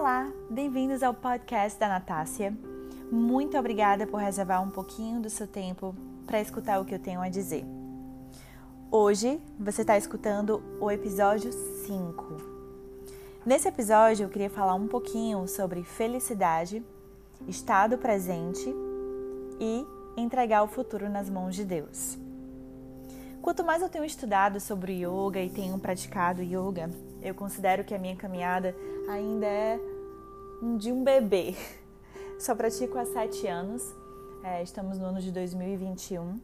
Olá, bem-vindos ao podcast da Natácia. Muito obrigada por reservar um pouquinho do seu tempo para escutar o que eu tenho a dizer. Hoje você está escutando o episódio 5. Nesse episódio eu queria falar um pouquinho sobre felicidade, estado presente e entregar o futuro nas mãos de Deus. Quanto mais eu tenho estudado sobre yoga e tenho praticado yoga, eu considero que a minha caminhada ainda é de um bebê. Só pratico há sete anos, é, estamos no ano de 2021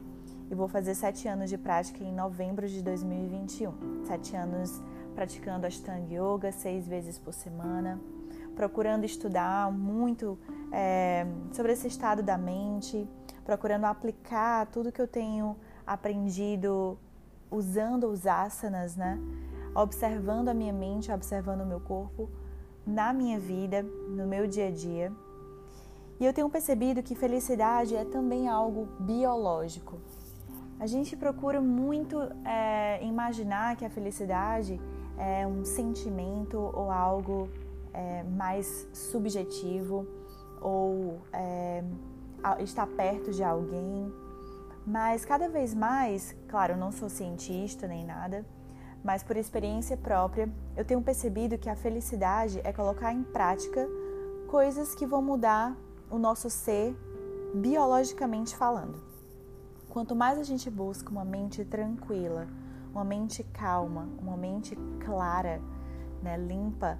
e vou fazer sete anos de prática em novembro de 2021. Sete anos praticando Ashtanga Yoga seis vezes por semana, procurando estudar muito é, sobre esse estado da mente, procurando aplicar tudo que eu tenho aprendido usando os asanas, né? Observando a minha mente, observando o meu corpo na minha vida, no meu dia a dia. E eu tenho percebido que felicidade é também algo biológico. A gente procura muito é, imaginar que a felicidade é um sentimento ou algo é, mais subjetivo ou é, estar perto de alguém. Mas cada vez mais, claro, eu não sou cientista nem nada, mas por experiência própria, eu tenho percebido que a felicidade é colocar em prática coisas que vão mudar o nosso ser biologicamente falando. Quanto mais a gente busca uma mente tranquila, uma mente calma, uma mente clara, né, limpa,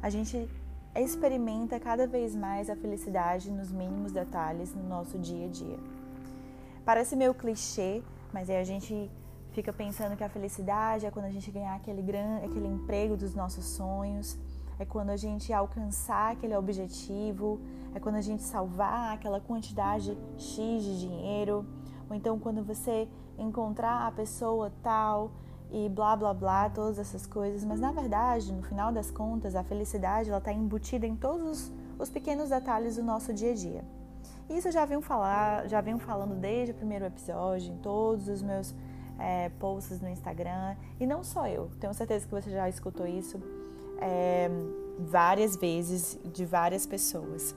a gente experimenta cada vez mais a felicidade nos mínimos detalhes no nosso dia a dia. Parece meio clichê, mas aí a gente fica pensando que a felicidade é quando a gente ganhar aquele, gran, aquele emprego dos nossos sonhos, é quando a gente alcançar aquele objetivo, é quando a gente salvar aquela quantidade X de dinheiro, ou então quando você encontrar a pessoa tal e blá blá blá, todas essas coisas. Mas na verdade, no final das contas, a felicidade ela está embutida em todos os, os pequenos detalhes do nosso dia a dia. Isso já venho falar, já venho falando desde o primeiro episódio, em todos os meus é, posts no Instagram. E não só eu, tenho certeza que você já escutou isso é, várias vezes de várias pessoas.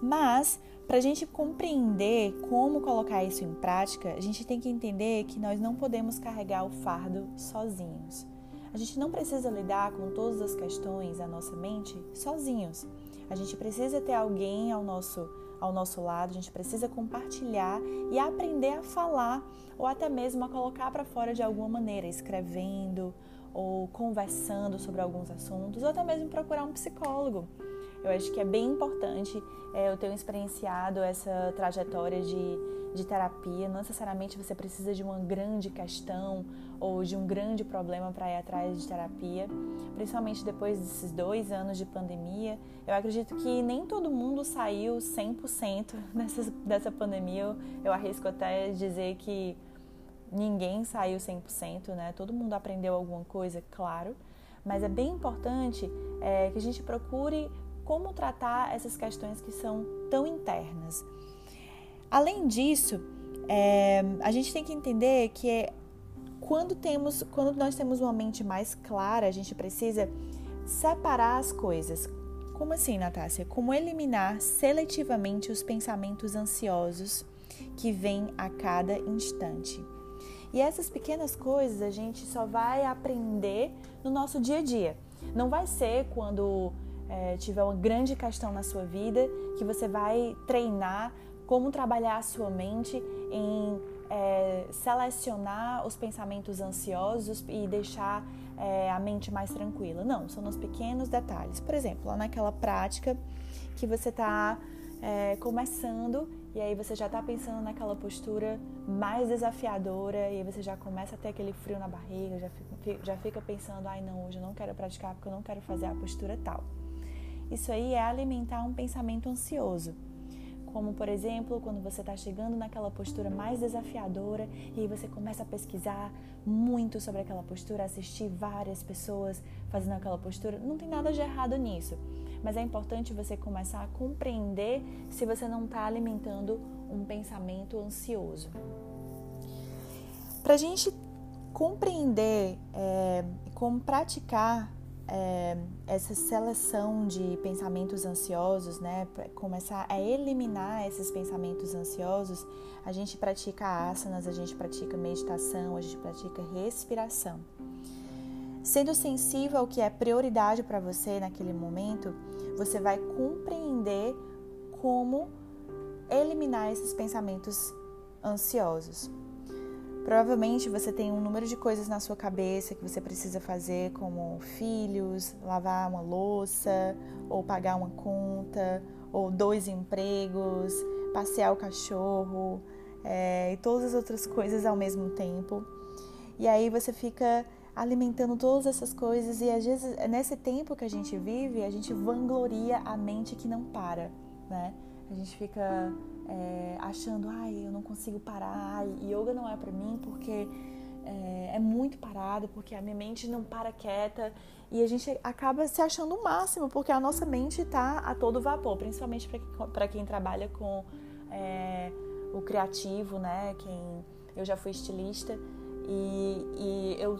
Mas, para a gente compreender como colocar isso em prática, a gente tem que entender que nós não podemos carregar o fardo sozinhos. A gente não precisa lidar com todas as questões da nossa mente sozinhos. A gente precisa ter alguém ao nosso ao nosso lado, a gente precisa compartilhar e aprender a falar ou até mesmo a colocar para fora de alguma maneira, escrevendo ou conversando sobre alguns assuntos, ou até mesmo procurar um psicólogo. Eu acho que é bem importante. É, eu tenho experienciado essa trajetória de, de terapia. Não necessariamente você precisa de uma grande questão ou de um grande problema para ir atrás de terapia. Principalmente depois desses dois anos de pandemia. Eu acredito que nem todo mundo saiu 100% dessa, dessa pandemia. Eu, eu arrisco até dizer que ninguém saiu 100%, né? Todo mundo aprendeu alguma coisa, claro. Mas é bem importante é, que a gente procure como tratar essas questões que são tão internas. Além disso, é, a gente tem que entender que quando temos, quando nós temos uma mente mais clara, a gente precisa separar as coisas. Como assim, Natácia? Como eliminar seletivamente os pensamentos ansiosos que vêm a cada instante. E essas pequenas coisas a gente só vai aprender no nosso dia a dia. Não vai ser quando é, tiver uma grande questão na sua vida que você vai treinar como trabalhar a sua mente em é, selecionar os pensamentos ansiosos e deixar é, a mente mais tranquila. Não, são nos pequenos detalhes. Por exemplo, lá naquela prática que você está é, começando e aí você já está pensando naquela postura mais desafiadora e aí você já começa a ter aquele frio na barriga, já fica, já fica pensando, ai não, hoje eu não quero praticar porque eu não quero fazer a postura tal. Isso aí é alimentar um pensamento ansioso. Como, por exemplo, quando você está chegando naquela postura mais desafiadora e você começa a pesquisar muito sobre aquela postura, assistir várias pessoas fazendo aquela postura, não tem nada de errado nisso. Mas é importante você começar a compreender se você não está alimentando um pensamento ansioso. Para a gente compreender é, como praticar é, essa seleção de pensamentos ansiosos, né, começar a eliminar esses pensamentos ansiosos, a gente pratica asanas, a gente pratica meditação, a gente pratica respiração. Sendo sensível ao que é prioridade para você naquele momento, você vai compreender como eliminar esses pensamentos ansiosos. Provavelmente você tem um número de coisas na sua cabeça que você precisa fazer, como filhos, lavar uma louça, ou pagar uma conta, ou dois empregos, passear o cachorro é, e todas as outras coisas ao mesmo tempo. E aí você fica alimentando todas essas coisas e às vezes nesse tempo que a gente vive a gente vangloria a mente que não para, né? A gente fica é, achando, ai, eu não consigo parar, ai, yoga não é para mim porque é, é, muito parado, porque a minha mente não para quieta e a gente acaba se achando o máximo, porque a nossa mente está a todo vapor, principalmente para quem trabalha com é, o criativo, né? Quem eu já fui estilista e, e eu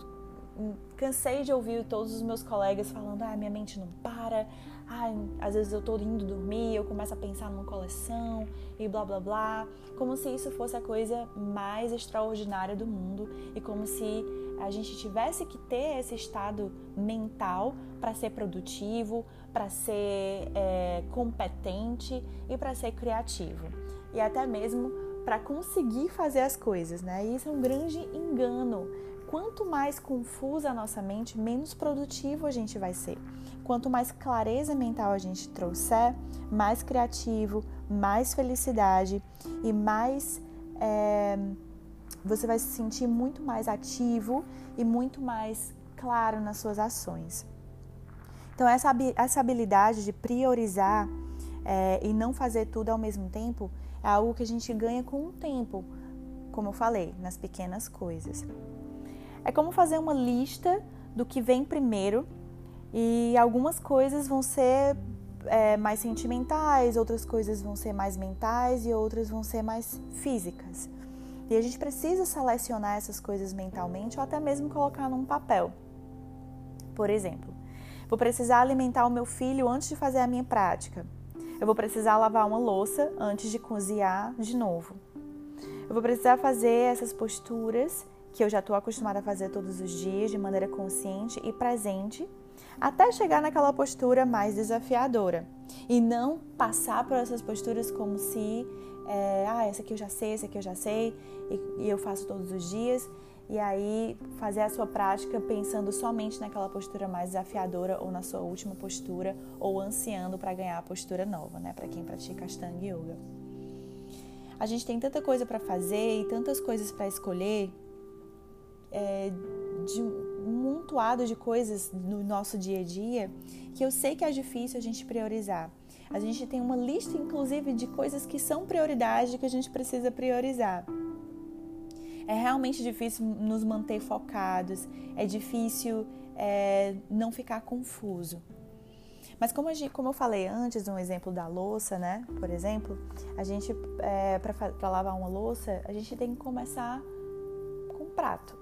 cansei de ouvir todos os meus colegas falando, ah, minha mente não para, Ai, às vezes eu tô indo dormir, eu começo a pensar numa coleção e blá blá blá, como se isso fosse a coisa mais extraordinária do mundo e como se a gente tivesse que ter esse estado mental para ser produtivo, para ser é, competente e para ser criativo e até mesmo para conseguir fazer as coisas, né? E isso é um grande engano. Quanto mais confusa a nossa mente, menos produtivo a gente vai ser. Quanto mais clareza mental a gente trouxer, mais criativo, mais felicidade e mais é, você vai se sentir muito mais ativo e muito mais claro nas suas ações. Então, essa, essa habilidade de priorizar é, e não fazer tudo ao mesmo tempo é algo que a gente ganha com o tempo, como eu falei, nas pequenas coisas. É como fazer uma lista do que vem primeiro e algumas coisas vão ser é, mais sentimentais, outras coisas vão ser mais mentais e outras vão ser mais físicas. E a gente precisa selecionar essas coisas mentalmente ou até mesmo colocar num papel. Por exemplo, vou precisar alimentar o meu filho antes de fazer a minha prática. Eu vou precisar lavar uma louça antes de cozinhar de novo. Eu vou precisar fazer essas posturas que eu já estou acostumada a fazer todos os dias de maneira consciente e presente até chegar naquela postura mais desafiadora e não passar por essas posturas como se é, ah, essa aqui eu já sei, essa aqui eu já sei e, e eu faço todos os dias e aí fazer a sua prática pensando somente naquela postura mais desafiadora ou na sua última postura ou ansiando para ganhar a postura nova, né, para quem pratica Ashtanga Yoga. A gente tem tanta coisa para fazer e tantas coisas para escolher é, de amontoado de coisas no nosso dia a dia que eu sei que é difícil a gente priorizar. A gente tem uma lista, inclusive, de coisas que são prioridade que a gente precisa priorizar. É realmente difícil nos manter focados, é difícil é, não ficar confuso. Mas como, gente, como, eu falei antes, um exemplo da louça, né? Por exemplo, a gente, é, para lavar uma louça, a gente tem que começar com prato.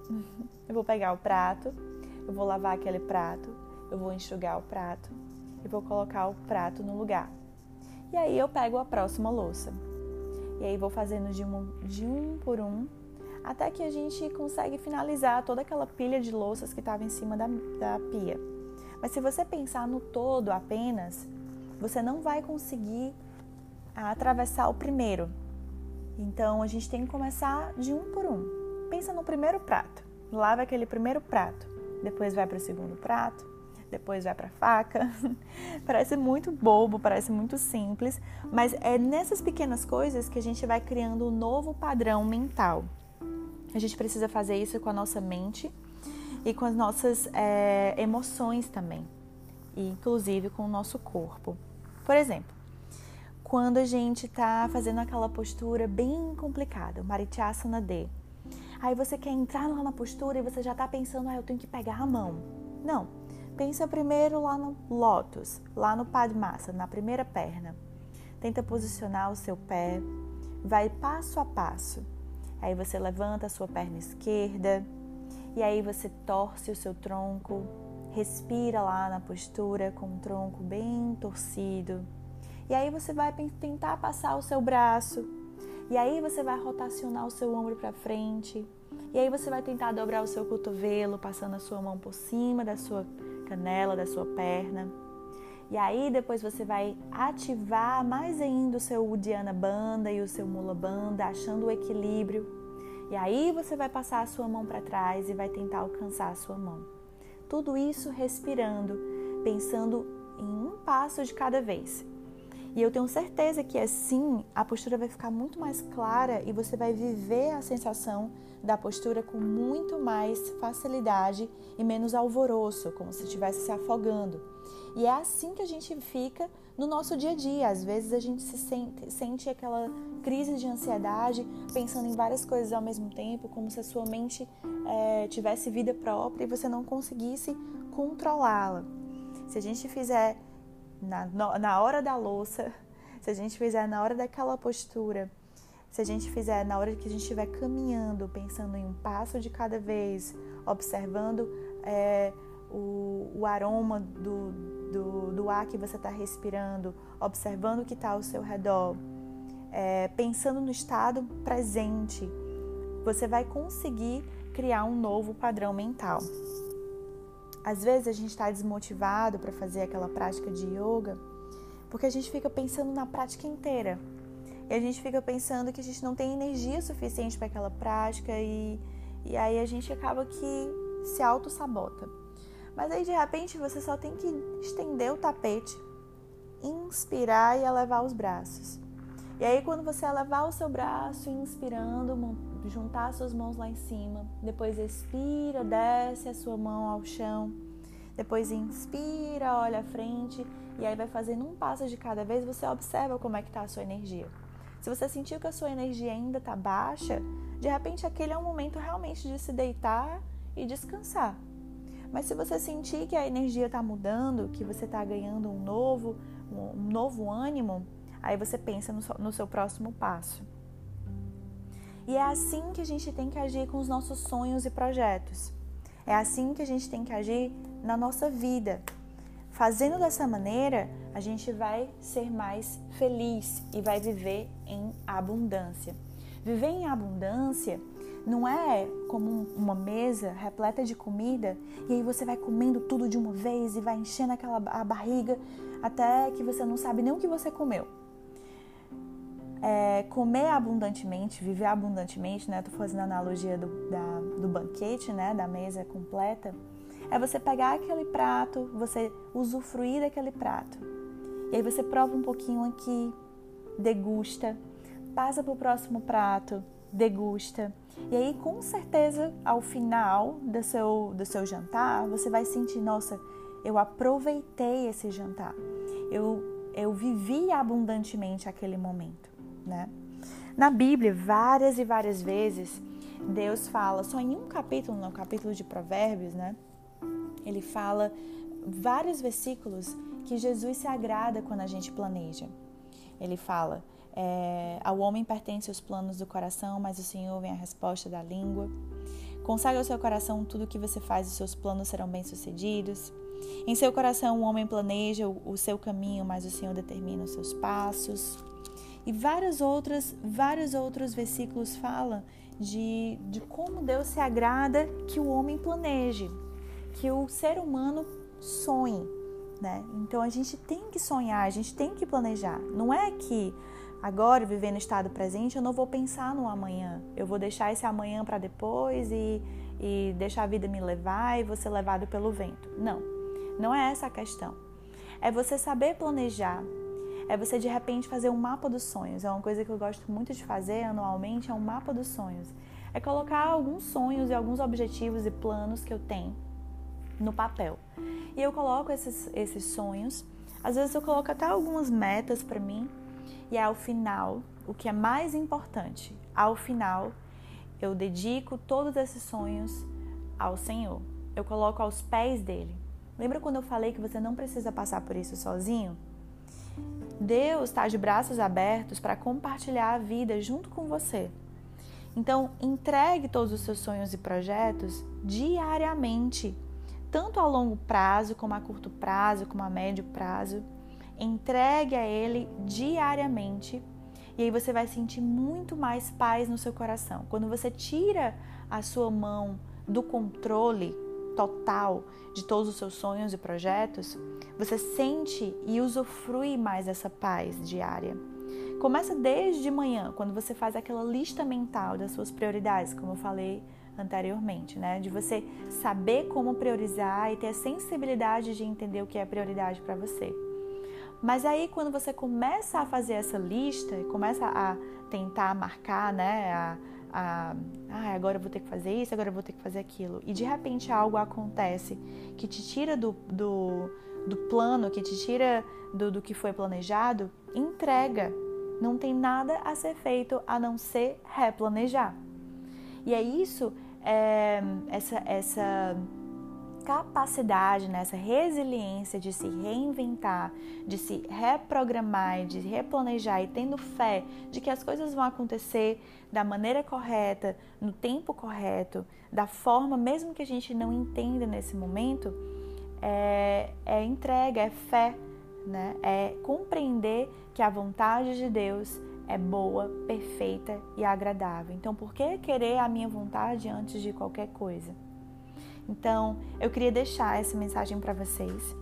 Eu vou pegar o prato, eu vou lavar aquele prato, eu vou enxugar o prato e vou colocar o prato no lugar. E aí eu pego a próxima louça. E aí vou fazendo de um, de um por um até que a gente consegue finalizar toda aquela pilha de louças que estava em cima da, da pia. Mas se você pensar no todo apenas, você não vai conseguir atravessar o primeiro. Então a gente tem que começar de um por um. Pensa no primeiro prato. Lava aquele primeiro prato depois vai para o segundo prato, depois vai para a faca. parece muito bobo, parece muito simples, mas é nessas pequenas coisas que a gente vai criando um novo padrão mental. A gente precisa fazer isso com a nossa mente e com as nossas é, emoções também, e inclusive com o nosso corpo. Por exemplo, quando a gente está fazendo aquela postura bem complicada, o Marityasana D, Aí você quer entrar lá na postura e você já está pensando, ah, eu tenho que pegar a mão. Não. Pensa primeiro lá no lótus, lá no Padmasana, na primeira perna. Tenta posicionar o seu pé, vai passo a passo. Aí você levanta a sua perna esquerda e aí você torce o seu tronco, respira lá na postura com o tronco bem torcido. E aí você vai tentar passar o seu braço. E aí você vai rotacionar o seu ombro para frente. E aí você vai tentar dobrar o seu cotovelo, passando a sua mão por cima da sua canela, da sua perna. E aí depois você vai ativar mais ainda o seu Udiana Banda e o seu Mula Banda, achando o equilíbrio. E aí você vai passar a sua mão para trás e vai tentar alcançar a sua mão. Tudo isso respirando, pensando em um passo de cada vez. E eu tenho certeza que assim a postura vai ficar muito mais clara e você vai viver a sensação da postura com muito mais facilidade e menos alvoroço, como se estivesse se afogando. E é assim que a gente fica no nosso dia a dia. Às vezes a gente se sente, sente aquela crise de ansiedade, pensando em várias coisas ao mesmo tempo, como se a sua mente é, tivesse vida própria e você não conseguisse controlá-la. Se a gente fizer na, na hora da louça, se a gente fizer na hora daquela postura, se a gente fizer na hora que a gente estiver caminhando, pensando em um passo de cada vez, observando é, o, o, aroma do, do, do, ar que você está respirando, observando o que está ao seu redor, é, pensando no estado presente, você vai conseguir criar um novo padrão mental. Às vezes a gente está desmotivado para fazer aquela prática de yoga porque a gente fica pensando na prática inteira. E a gente fica pensando que a gente não tem energia suficiente para aquela prática e, e aí a gente acaba que se auto-sabota. Mas aí de repente você só tem que estender o tapete, inspirar e elevar os braços. E aí quando você elevar o seu braço, inspirando, juntar suas mãos lá em cima, depois expira, desce a sua mão ao chão, depois inspira, olha à frente e aí vai fazendo um passo de cada vez, você observa como é que está a sua energia. Se você sentiu que a sua energia ainda está baixa, de repente aquele é um momento realmente de se deitar e descansar. Mas se você sentir que a energia está mudando, que você está ganhando um novo, um novo ânimo, aí você pensa no seu próximo passo. E é assim que a gente tem que agir com os nossos sonhos e projetos. É assim que a gente tem que agir na nossa vida. Fazendo dessa maneira, a gente vai ser mais feliz e vai viver em abundância. Viver em abundância não é como uma mesa repleta de comida e aí você vai comendo tudo de uma vez e vai enchendo aquela a barriga até que você não sabe nem o que você comeu. É, comer abundantemente, viver abundantemente, né? Tô fazendo a analogia do, da, do banquete, né? Da mesa completa é você pegar aquele prato, você usufruir daquele prato. E aí você prova um pouquinho aqui, degusta, passa para o próximo prato, degusta. E aí, com certeza, ao final do seu, do seu jantar, você vai sentir: nossa, eu aproveitei esse jantar. Eu, eu vivi abundantemente aquele momento, né? Na Bíblia, várias e várias vezes, Deus fala, só em um capítulo, no capítulo de Provérbios, né? ele fala vários versículos que Jesus se agrada quando a gente planeja. Ele fala: é, Ao homem pertence os planos do coração, mas o Senhor vem a resposta da língua. Consagra ao seu coração tudo o que você faz, os seus planos serão bem-sucedidos. Em seu coração, o homem planeja o seu caminho, mas o Senhor determina os seus passos. E vários outros, vários outros versículos falam de, de como Deus se agrada que o homem planeje que o ser humano sonhe, né? Então a gente tem que sonhar, a gente tem que planejar. Não é que agora, vivendo no estado presente, eu não vou pensar no amanhã. Eu vou deixar esse amanhã para depois e, e deixar a vida me levar e vou ser levado pelo vento. Não, não é essa a questão. É você saber planejar. É você de repente fazer um mapa dos sonhos. É uma coisa que eu gosto muito de fazer anualmente, é um mapa dos sonhos. É colocar alguns sonhos e alguns objetivos e planos que eu tenho no papel. E eu coloco esses, esses sonhos, às vezes eu coloco até algumas metas para mim, e ao final, o que é mais importante, ao final, eu dedico todos esses sonhos ao Senhor. Eu coloco aos pés dele. Lembra quando eu falei que você não precisa passar por isso sozinho? Deus está de braços abertos para compartilhar a vida junto com você. Então, entregue todos os seus sonhos e projetos diariamente tanto a longo prazo, como a curto prazo, como a médio prazo. Entregue a Ele diariamente e aí você vai sentir muito mais paz no seu coração. Quando você tira a sua mão do controle total de todos os seus sonhos e projetos, você sente e usufrui mais dessa paz diária. Começa desde manhã, quando você faz aquela lista mental das suas prioridades, como eu falei anteriormente, né? De você saber como priorizar e ter a sensibilidade de entender o que é prioridade para você. Mas aí quando você começa a fazer essa lista e começa a tentar marcar, né, a, a, ah, agora eu vou ter que fazer isso, agora eu vou ter que fazer aquilo, e de repente algo acontece que te tira do, do, do plano, que te tira do, do que foi planejado, entrega. Não tem nada a ser feito a não ser replanejar. E é isso, é, essa, essa capacidade, né, essa resiliência de se reinventar, de se reprogramar, de replanejar e tendo fé de que as coisas vão acontecer da maneira correta, no tempo correto, da forma mesmo que a gente não entenda nesse momento, é, é entrega, é fé, né? é compreender que a vontade de Deus é boa, perfeita e agradável. Então, por que querer a minha vontade antes de qualquer coisa? Então, eu queria deixar essa mensagem para vocês,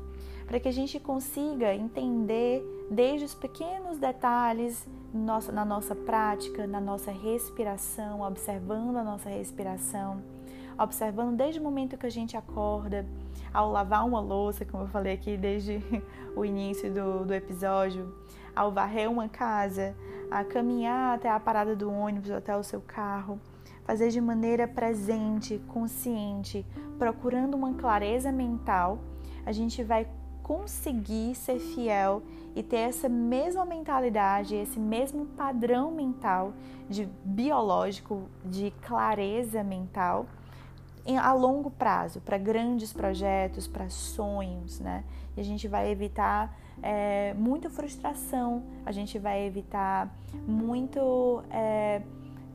para que a gente consiga entender desde os pequenos detalhes na nossa prática, na nossa respiração, observando a nossa respiração, observando desde o momento que a gente acorda, ao lavar uma louça, como eu falei aqui desde o início do, do episódio, ao varrer uma casa, a caminhar até a parada do ônibus, até o seu carro fazer de maneira presente, consciente, procurando uma clareza mental, a gente vai conseguir ser fiel e ter essa mesma mentalidade, esse mesmo padrão mental de biológico, de clareza mental a longo prazo, para grandes projetos, para sonhos, né? E a gente vai evitar é, muita frustração, a gente vai evitar muito é,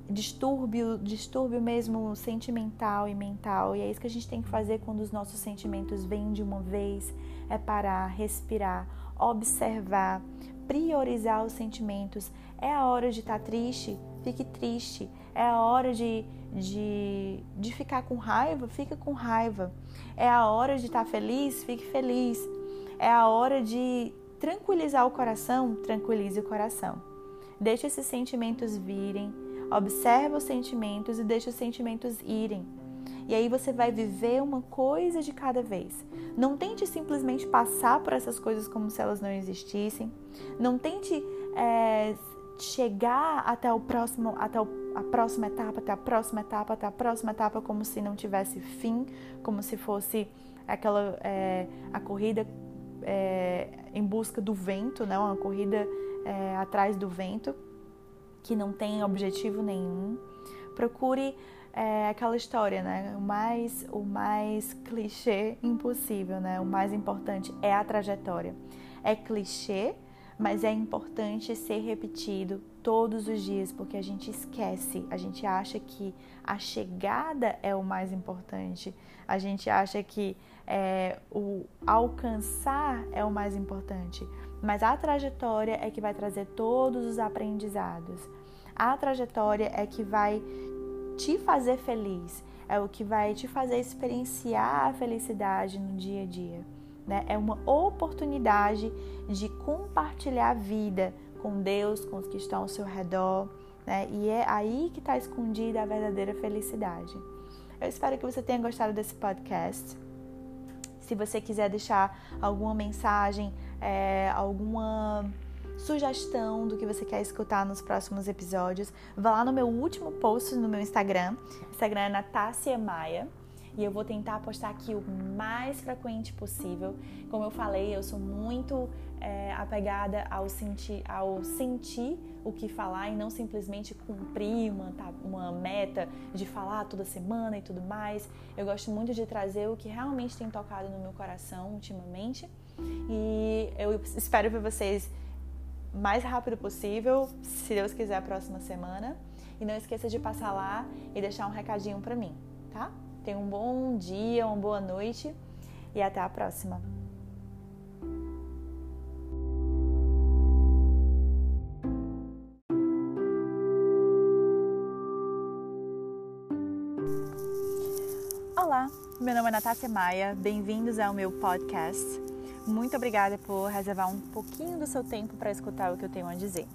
distúrbio, distúrbio mesmo sentimental e mental. E é isso que a gente tem que fazer quando os nossos sentimentos vêm de uma vez, é parar, respirar, observar, priorizar os sentimentos. É a hora de estar tá triste, fique triste. É a hora de, de, de ficar com raiva, fica com raiva. É a hora de estar tá feliz, fique feliz. É a hora de tranquilizar o coração, tranquilize o coração. Deixe esses sentimentos virem, Observa os sentimentos e deixa os sentimentos irem. E aí você vai viver uma coisa de cada vez. Não tente simplesmente passar por essas coisas como se elas não existissem. Não tente é, chegar até o próximo, até o, a próxima etapa, até a próxima etapa, até a próxima etapa, como se não tivesse fim, como se fosse aquela é, a corrida é, em busca do vento, né? Uma corrida é, atrás do vento que não tem objetivo nenhum. Procure é, aquela história, né? O mais, o mais clichê impossível, né? O mais importante é a trajetória. É clichê, mas é importante ser repetido todos os dias, porque a gente esquece, a gente acha que a chegada é o mais importante, a gente acha que é, o alcançar é o mais importante, mas a trajetória é que vai trazer todos os aprendizados. A trajetória é que vai te fazer feliz, é o que vai te fazer experienciar a felicidade no dia a dia. Né? É uma oportunidade de compartilhar a vida com Deus, com os que estão ao seu redor. Né? E é aí que está escondida a verdadeira felicidade. Eu espero que você tenha gostado desse podcast. Se você quiser deixar alguma mensagem, é, alguma sugestão do que você quer escutar nos próximos episódios, vá lá no meu último post no meu Instagram. Instagram é Natácia Maia. E eu vou tentar postar aqui o mais frequente possível. Como eu falei, eu sou muito é, apegada ao sentir, ao sentir o que falar e não simplesmente cumprir uma, tá, uma meta de falar toda semana e tudo mais. Eu gosto muito de trazer o que realmente tem tocado no meu coração ultimamente. E eu espero ver vocês mais rápido possível, se Deus quiser, a próxima semana. E não esqueça de passar lá e deixar um recadinho para mim, tá? Tenha um bom dia, uma boa noite e até a próxima. Olá, meu nome é Natácia Maia, bem-vindos ao meu podcast. Muito obrigada por reservar um pouquinho do seu tempo para escutar o que eu tenho a dizer.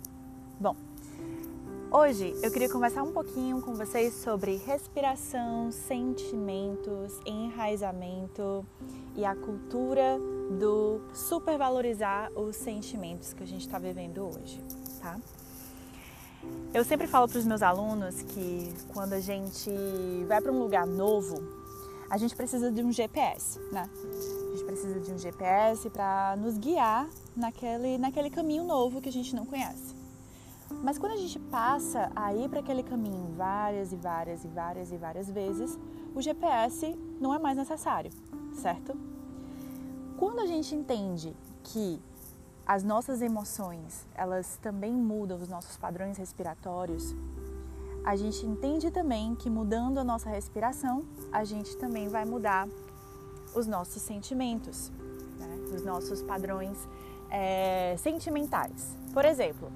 Bom, Hoje eu queria conversar um pouquinho com vocês sobre respiração, sentimentos, enraizamento e a cultura do supervalorizar os sentimentos que a gente está vivendo hoje, tá? Eu sempre falo para os meus alunos que quando a gente vai para um lugar novo, a gente precisa de um GPS, né? A gente precisa de um GPS para nos guiar naquele, naquele caminho novo que a gente não conhece. Mas quando a gente passa a ir para aquele caminho várias e várias e várias e várias vezes, o GPS não é mais necessário, certo? Quando a gente entende que as nossas emoções, elas também mudam os nossos padrões respiratórios, a gente entende também que mudando a nossa respiração, a gente também vai mudar os nossos sentimentos, né? os nossos padrões é, sentimentais. Por exemplo,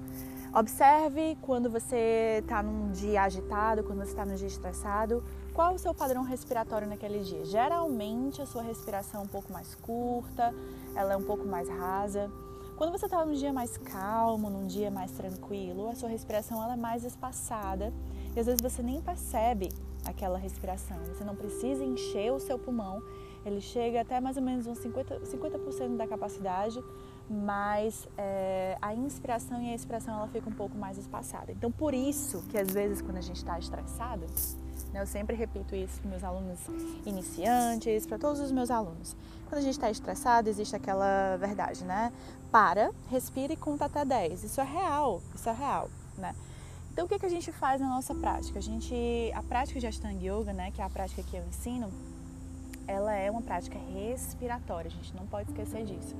Observe quando você está num dia agitado, quando você está num dia estressado, qual o seu padrão respiratório naquele dia. Geralmente a sua respiração é um pouco mais curta, ela é um pouco mais rasa. Quando você está num dia mais calmo, num dia mais tranquilo, a sua respiração ela é mais espaçada e às vezes você nem percebe aquela respiração. Você não precisa encher o seu pulmão, ele chega até mais ou menos uns 50%, 50 da capacidade, mas é, a inspiração e a expiração ela fica um pouco mais espaçada. Então, por isso que às vezes quando a gente está estressado, né, eu sempre repito isso para meus alunos iniciantes, para todos os meus alunos. Quando a gente está estressado, existe aquela verdade, né? Para, respira e conta até 10. Isso é real, isso é real, né? Então, o que, que a gente faz na nossa prática? A gente, a prática de Ashtanga Yoga, né, que é a prática que eu ensino, ela é uma prática respiratória. A gente não pode esquecer disso.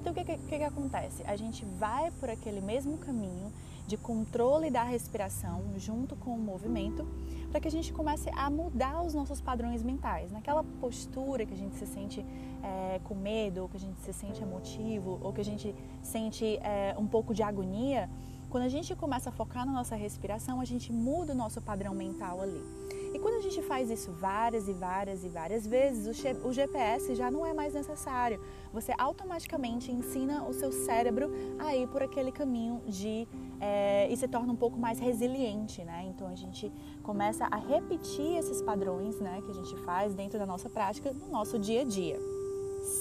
Então, o que, que, que, acontece? A gente vai por aquele mesmo caminho de controle da respiração junto com o movimento para que a gente comece a mudar os nossos padrões mentais. Naquela postura que a gente se sente é, com medo, ou que a gente se sente emotivo, ou que a gente sente é, um pouco de agonia, quando a gente começa a focar na nossa respiração, a gente muda o nosso padrão mental ali. E quando a gente faz isso várias e várias e várias vezes, o GPS já não é mais necessário. Você automaticamente ensina o seu cérebro a ir por aquele caminho de é, e se torna um pouco mais resiliente, né? Então a gente começa a repetir esses padrões, né, que a gente faz dentro da nossa prática no nosso dia a dia,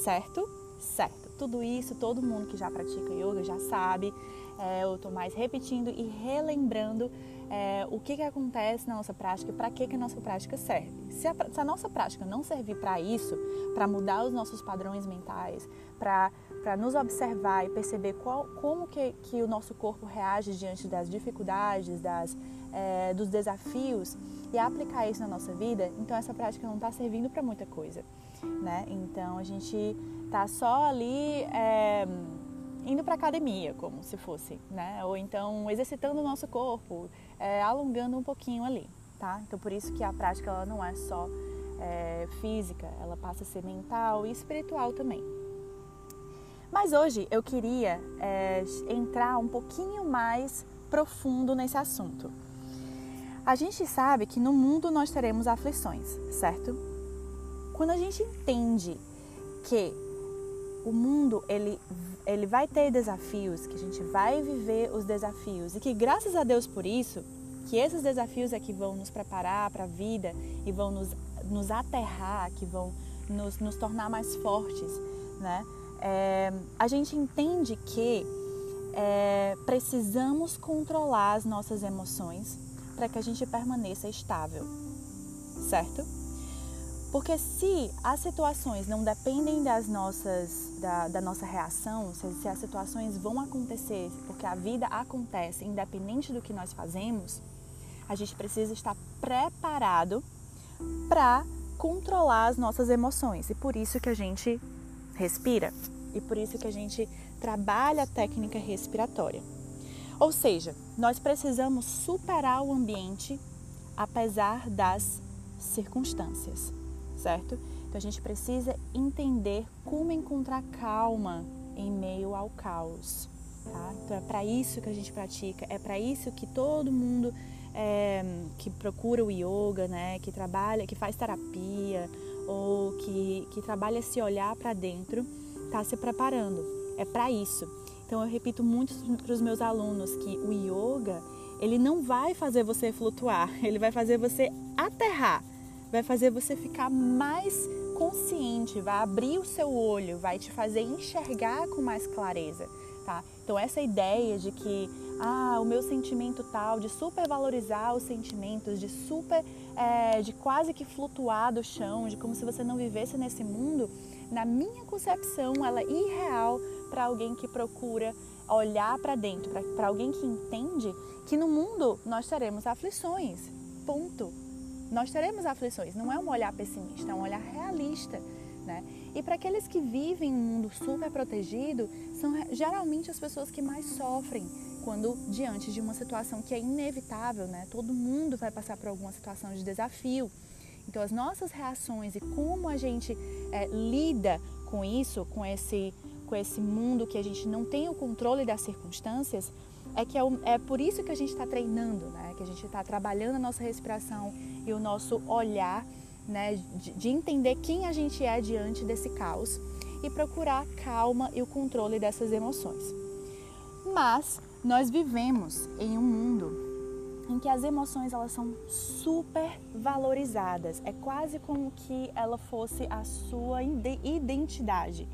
certo? Certo. Tudo isso, todo mundo que já pratica yoga já sabe. É, eu estou mais repetindo e relembrando é, o que, que acontece na nossa prática e para que, que a nossa prática serve. Se a, se a nossa prática não servir para isso, para mudar os nossos padrões mentais, para nos observar e perceber qual, como que, que o nosso corpo reage diante das dificuldades, das, é, dos desafios e aplicar isso na nossa vida, então essa prática não está servindo para muita coisa. Né? Então a gente está só ali. É, indo para academia, como se fosse, né? Ou então exercitando o nosso corpo, é, alongando um pouquinho ali, tá? Então por isso que a prática ela não é só é, física, ela passa a ser mental e espiritual também. Mas hoje eu queria é, entrar um pouquinho mais profundo nesse assunto. A gente sabe que no mundo nós teremos aflições, certo? Quando a gente entende que o mundo ele ele vai ter desafios, que a gente vai viver os desafios e que graças a Deus por isso, que esses desafios é que vão nos preparar para a vida e vão nos, nos aterrar, que vão nos, nos tornar mais fortes, né? É, a gente entende que é, precisamos controlar as nossas emoções para que a gente permaneça estável, certo? Porque se as situações não dependem das nossas, da, da nossa reação, se, se, as situações vão acontecer, porque a vida acontece independente do que nós fazemos, a gente precisa estar preparado para controlar as nossas emoções. E por isso que a gente respira. E por isso que a gente trabalha a técnica respiratória. Ou seja, nós precisamos superar o ambiente apesar das circunstâncias certo? Então a gente precisa entender como encontrar calma em meio ao caos. Tá? Então é para isso que a gente pratica, é para isso que todo mundo é, que procura o yoga, né, que trabalha, que faz terapia ou que, que trabalha se olhar para dentro, está se preparando. É para isso. Então eu repito muito para os meus alunos que o yoga ele não vai fazer você flutuar, ele vai fazer você aterrar, vai fazer você ficar mais consciente, vai abrir o seu olho, vai te fazer enxergar com mais clareza, tá? Então essa ideia de que ah, o meu sentimento tal, de supervalorizar os sentimentos, de super, é, de quase que flutuar do chão, de como se você não vivesse nesse mundo, na minha concepção, ela é irreal para alguém que procura olhar para dentro, para alguém que entende que no mundo nós teremos aflições. Ponto. Nós teremos aflições. Não é um olhar pessimista, é um olhar realista. Né? E para aqueles que vivem um mundo super protegido, são geralmente as pessoas que mais sofrem quando diante de uma situação que é inevitável, né? Todo mundo vai passar por alguma situação de desafio. Então, as nossas reações e como a gente é, lida com isso, com esse, com esse mundo que a gente não tem o controle das circunstâncias, é que é, é por isso que a gente está treinando, né? Que a gente está trabalhando a nossa respiração e o nosso olhar, né? De, de entender quem a gente é diante desse caos e procurar calma e o controle dessas emoções. Mas nós vivemos em um mundo em que as emoções elas são super valorizadas. É quase como que ela fosse a sua identidade.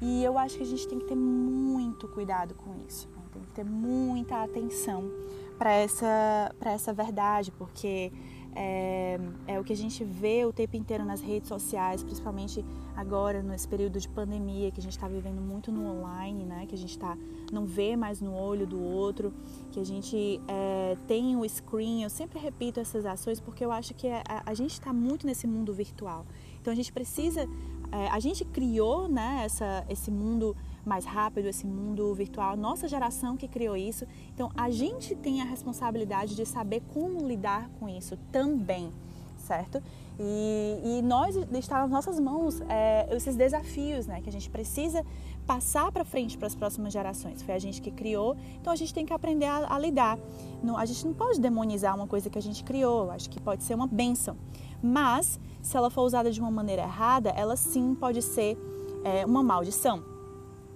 E eu acho que a gente tem que ter muito cuidado com isso. Né? Tem que ter muita atenção para essa, essa verdade, porque é, é, o que a gente vê o tempo inteiro nas redes sociais, principalmente agora nesse período de pandemia que a gente está vivendo muito no online, né? Que a gente tá não vê mais no olho do outro, que a gente é, tem o screen. Eu sempre repito essas ações porque eu acho que a, a gente está muito nesse mundo virtual. Então a gente precisa, é, a gente criou, né? Essa, esse mundo mais rápido, esse mundo virtual, nossa geração que criou isso. Então a gente tem a responsabilidade de saber como lidar com isso também, certo? E, e nós está nas nossas mãos é, esses desafios, né, que a gente precisa passar para frente para as próximas gerações. Foi a gente que criou, então a gente tem que aprender a, a lidar. Não, a gente não pode demonizar uma coisa que a gente criou. Acho que pode ser uma benção, mas se ela for usada de uma maneira errada, ela sim pode ser é, uma maldição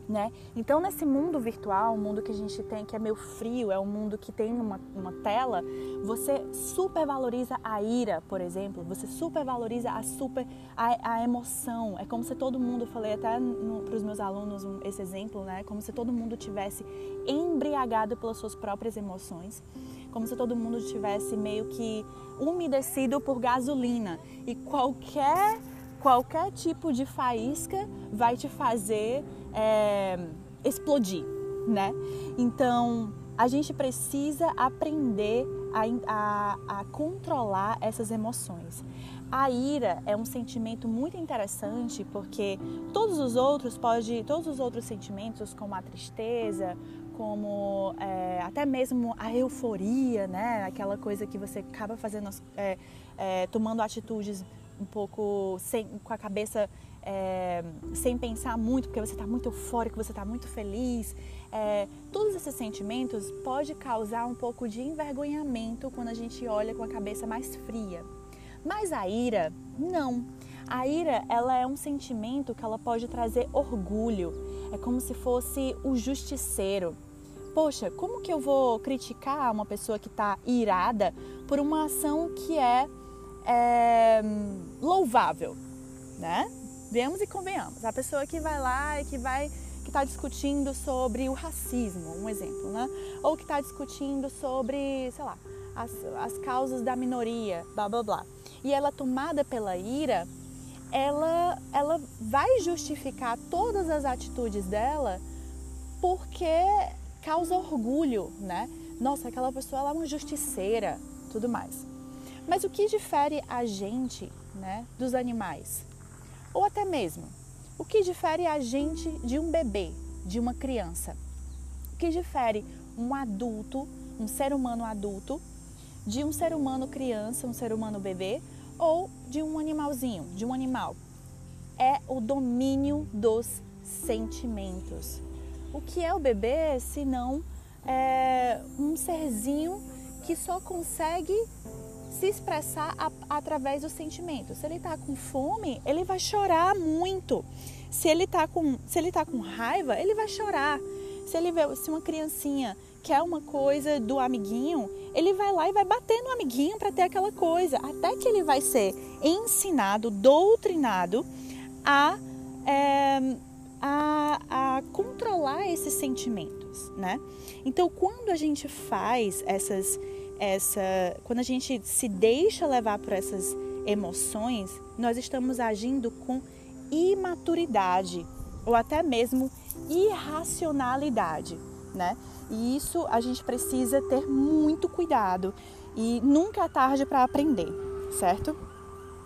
né? Então, nesse mundo virtual, o mundo que a gente tem que é meio frio, é um mundo que tem uma, uma tela, você supervaloriza a ira, por exemplo, você supervaloriza a super a, a emoção. É como se todo mundo, falei até para os meus alunos um, esse exemplo, né? Como se todo mundo tivesse embriagado pelas suas próprias emoções, como se todo mundo tivesse meio que umedecido por gasolina e qualquer qualquer tipo de faísca vai te fazer é, explodir, né? Então a gente precisa aprender a, a, a controlar essas emoções. A ira é um sentimento muito interessante porque todos os outros pode, todos os outros sentimentos como a tristeza, como é, até mesmo a euforia, né? Aquela coisa que você acaba fazendo, é, é, tomando atitudes um pouco sem, com a cabeça é, sem pensar muito, porque você está muito eufórico, você está muito feliz. É, todos esses sentimentos pode causar um pouco de envergonhamento quando a gente olha com a cabeça mais fria. Mas a ira, não. A ira, ela é um sentimento que ela pode trazer orgulho. É como se fosse o justiceiro. Poxa, como que eu vou criticar uma pessoa que está irada por uma ação que é é, louvável, né? Vemos e convenhamos. A pessoa que vai lá e que vai que está discutindo sobre o racismo, um exemplo, né? Ou que está discutindo sobre, sei lá, as, as causas da minoria, blá blá blá. E ela tomada pela ira, ela, ela vai justificar todas as atitudes dela porque causa orgulho, né? Nossa, aquela pessoa ela é uma justiceira, tudo mais. Mas o que difere a gente né, dos animais? Ou até mesmo, o que difere a gente de um bebê, de uma criança? O que difere um adulto, um ser humano adulto, de um ser humano criança, um ser humano bebê, ou de um animalzinho, de um animal. É o domínio dos sentimentos. O que é o bebê se não é um serzinho que só consegue se expressar a, através dos sentimentos. Se ele está com fome, ele vai chorar muito. Se ele está com, se ele tá com raiva, ele vai chorar. Se ele vê se uma criancinha quer uma coisa do amiguinho, ele vai lá e vai bater no amiguinho para ter aquela coisa, até que ele vai ser ensinado, doutrinado a, é, a, a controlar esses sentimentos, né? Então, quando a gente faz essas, essa, quando a gente se deixa levar por essas emoções, nós estamos agindo com imaturidade ou até mesmo irracionalidade, né? E isso a gente precisa ter muito cuidado e nunca é tarde para aprender, certo?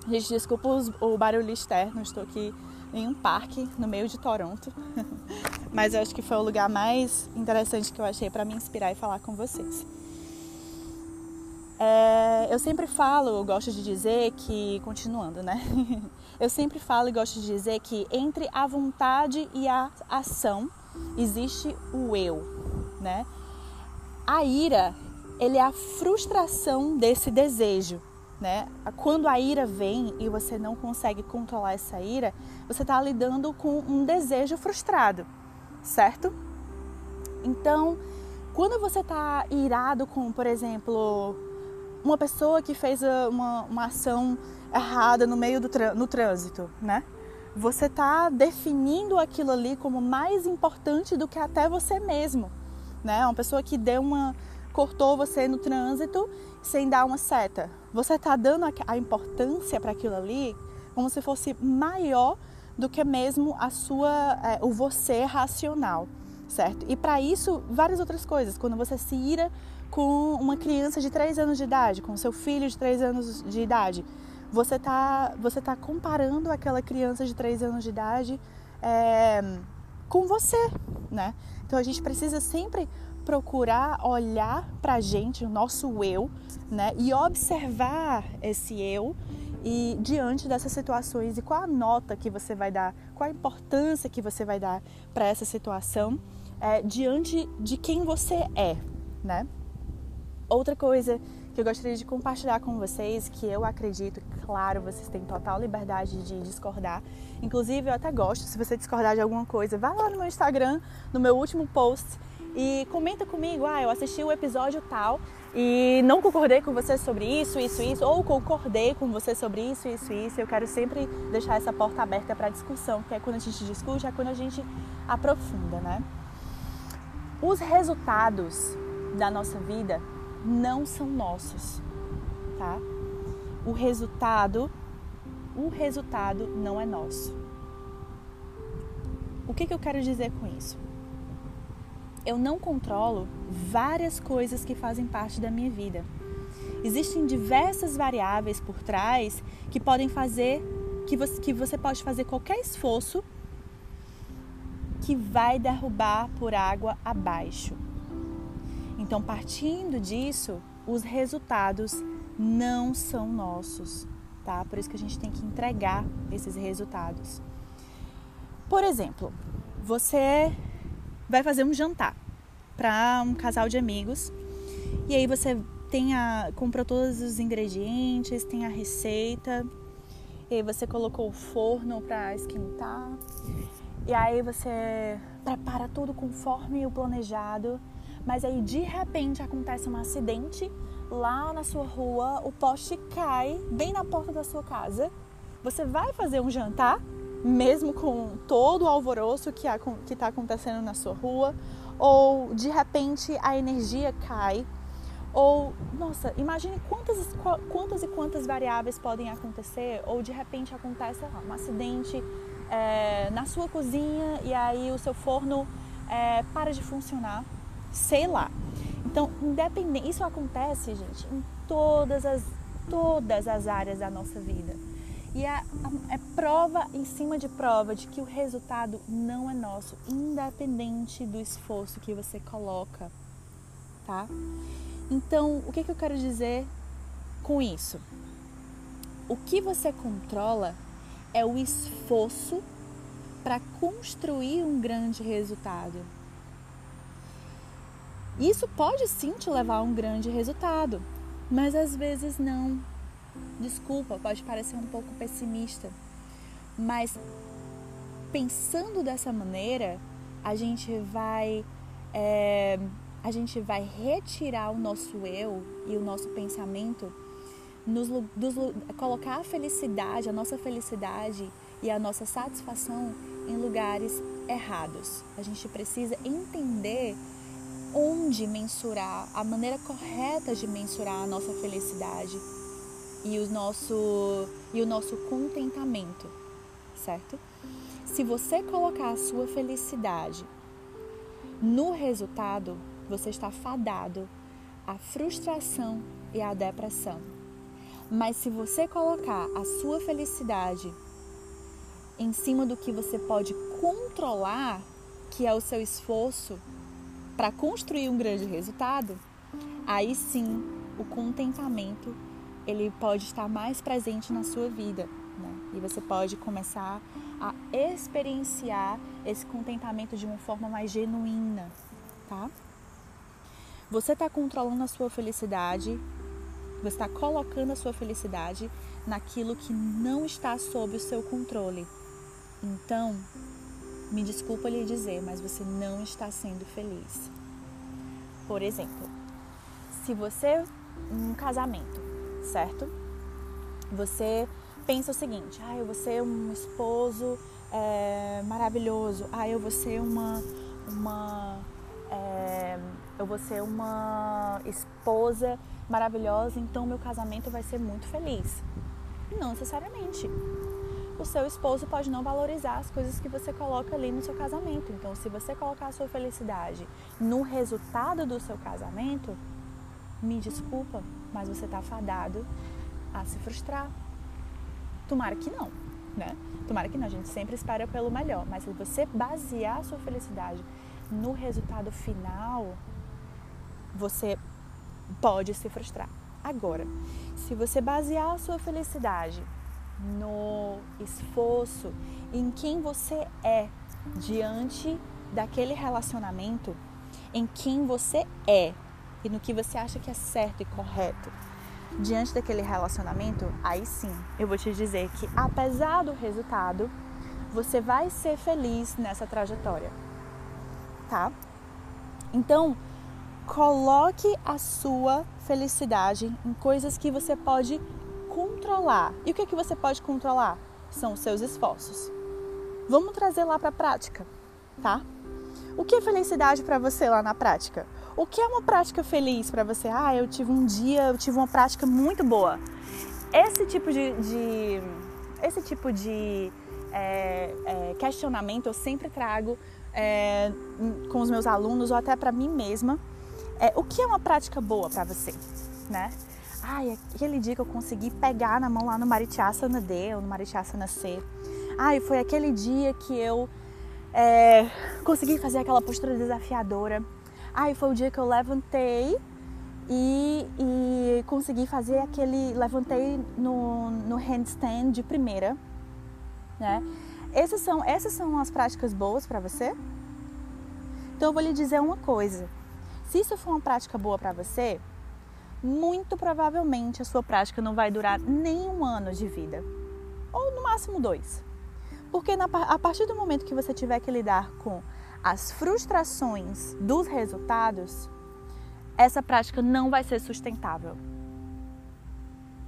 Gente, desculpa o barulho externo, estou aqui em um parque no meio de Toronto, mas eu acho que foi o lugar mais interessante que eu achei para me inspirar e falar com vocês. É, eu sempre falo, eu gosto de dizer que, continuando, né? Eu sempre falo e gosto de dizer que entre a vontade e a ação existe o eu, né? A ira, ele é a frustração desse desejo, né? Quando a ira vem e você não consegue controlar essa ira, você está lidando com um desejo frustrado, certo? Então, quando você está irado com, por exemplo, uma pessoa que fez ah, uma, uma ação errada no meio do no trânsito, né? Você está definindo aquilo ali como mais importante do que até você mesmo, né? Uma pessoa que deu uma cortou você no trânsito sem dar uma seta. Você está dando a importância para aquilo ali como se fosse maior do que mesmo a sua é, o você racional, certo? E para isso várias outras coisas. Quando você se ira com uma criança de 3 anos de idade, com seu filho de 3 anos de idade, você está você tá comparando aquela criança de 3 anos de idade é, com você, né? Então a gente precisa sempre procurar olhar para a gente, o nosso eu, né? E observar esse eu e diante dessas situações e qual a nota que você vai dar, qual a importância que você vai dar para essa situação é, diante de quem você é, né? Outra coisa que eu gostaria de compartilhar com vocês, que eu acredito, claro, vocês têm total liberdade de discordar. Inclusive, eu até gosto, se você discordar de alguma coisa, vá lá no meu Instagram, no meu último post e comenta comigo, ah, eu assisti o episódio tal e não concordei com você sobre isso, isso, isso, ou concordei com você sobre isso, isso, isso. Eu quero sempre deixar essa porta aberta para discussão, que é quando a gente discute, é quando a gente aprofunda, né? Os resultados da nossa vida não são nossos, tá? O resultado, o resultado não é nosso. O que, que eu quero dizer com isso? Eu não controlo várias coisas que fazem parte da minha vida. Existem diversas variáveis por trás que podem fazer que você, que você pode fazer qualquer esforço que vai derrubar por água abaixo. Então, partindo disso, os resultados não são nossos, tá? Por isso que a gente tem que entregar esses resultados. Por exemplo, você vai fazer um jantar para um casal de amigos e aí você tem a, comprou todos os ingredientes, tem a receita, e aí você colocou o forno para esquentar, e aí você prepara tudo conforme o planejado mas aí de repente acontece um acidente lá na sua rua, o poste cai bem na porta da sua casa. Você vai fazer um jantar, mesmo com todo o alvoroço que está acontecendo na sua rua, ou de repente a energia cai, ou nossa, imagine quantas, quantas e quantas variáveis podem acontecer, ou de repente acontece um acidente é, na sua cozinha e aí o seu forno é, para de funcionar sei lá. Então, independente, isso acontece, gente, em todas as todas as áreas da nossa vida. E é, é prova em cima de prova de que o resultado não é nosso, independente do esforço que você coloca, tá? Então, o que, que eu quero dizer com isso? O que você controla é o esforço para construir um grande resultado. Isso pode sim te levar a um grande resultado, mas às vezes não. Desculpa, pode parecer um pouco pessimista, mas pensando dessa maneira, a gente vai é, a gente vai retirar o nosso eu e o nosso pensamento, nos, dos, colocar a felicidade, a nossa felicidade e a nossa satisfação em lugares errados. A gente precisa entender onde mensurar, a maneira correta de mensurar a nossa felicidade e o nosso, e o nosso contentamento, certo? Se você colocar a sua felicidade no resultado, você está fadado à frustração e à depressão. Mas se você colocar a sua felicidade em cima do que você pode controlar, que é o seu esforço para construir um grande resultado, aí sim o contentamento ele pode estar mais presente na sua vida. Né? E você pode começar a experienciar esse contentamento de uma forma mais genuína, tá? Você está controlando a sua felicidade, você está colocando a sua felicidade naquilo que não está sob o seu controle. Então, me desculpa lhe dizer, mas você não está sendo feliz. Por exemplo, se você, num casamento, certo? Você pensa o seguinte: ah, eu vou ser um esposo é, maravilhoso, ah, eu vou ser uma, uma é, eu vou ser uma esposa maravilhosa, então meu casamento vai ser muito feliz. Não necessariamente. O seu esposo pode não valorizar as coisas que você coloca ali no seu casamento. Então, se você colocar a sua felicidade no resultado do seu casamento, me desculpa, mas você está fadado a se frustrar. Tomara que não, né? Tomara que não, a gente sempre espera pelo melhor, mas se você basear a sua felicidade no resultado final, você pode se frustrar. Agora, se você basear a sua felicidade no esforço, em quem você é diante daquele relacionamento, em quem você é e no que você acha que é certo e correto, diante daquele relacionamento, aí sim eu vou te dizer que apesar do resultado, você vai ser feliz nessa trajetória, tá? Então, coloque a sua felicidade em coisas que você pode controlar. E o que, é que você pode controlar? São os seus esforços. Vamos trazer lá para a prática, tá? O que é felicidade para você lá na prática? O que é uma prática feliz para você? Ah, eu tive um dia, eu tive uma prática muito boa. Esse tipo de, de esse tipo de é, é, questionamento eu sempre trago é, com os meus alunos ou até para mim mesma. É, o que é uma prática boa para você, né? Ai, aquele dia que eu consegui pegar na mão lá no Marichasana D ou no Marichasana C. Ai, foi aquele dia que eu é, consegui fazer aquela postura desafiadora. Aí foi o dia que eu levantei e, e consegui fazer aquele. Levantei no, no handstand de primeira, né? Essas são, essas são as práticas boas para você? Então eu vou lhe dizer uma coisa. Se isso for uma prática boa para você, muito provavelmente a sua prática não vai durar nem um ano de vida, ou no máximo dois. Porque na, a partir do momento que você tiver que lidar com as frustrações dos resultados, essa prática não vai ser sustentável.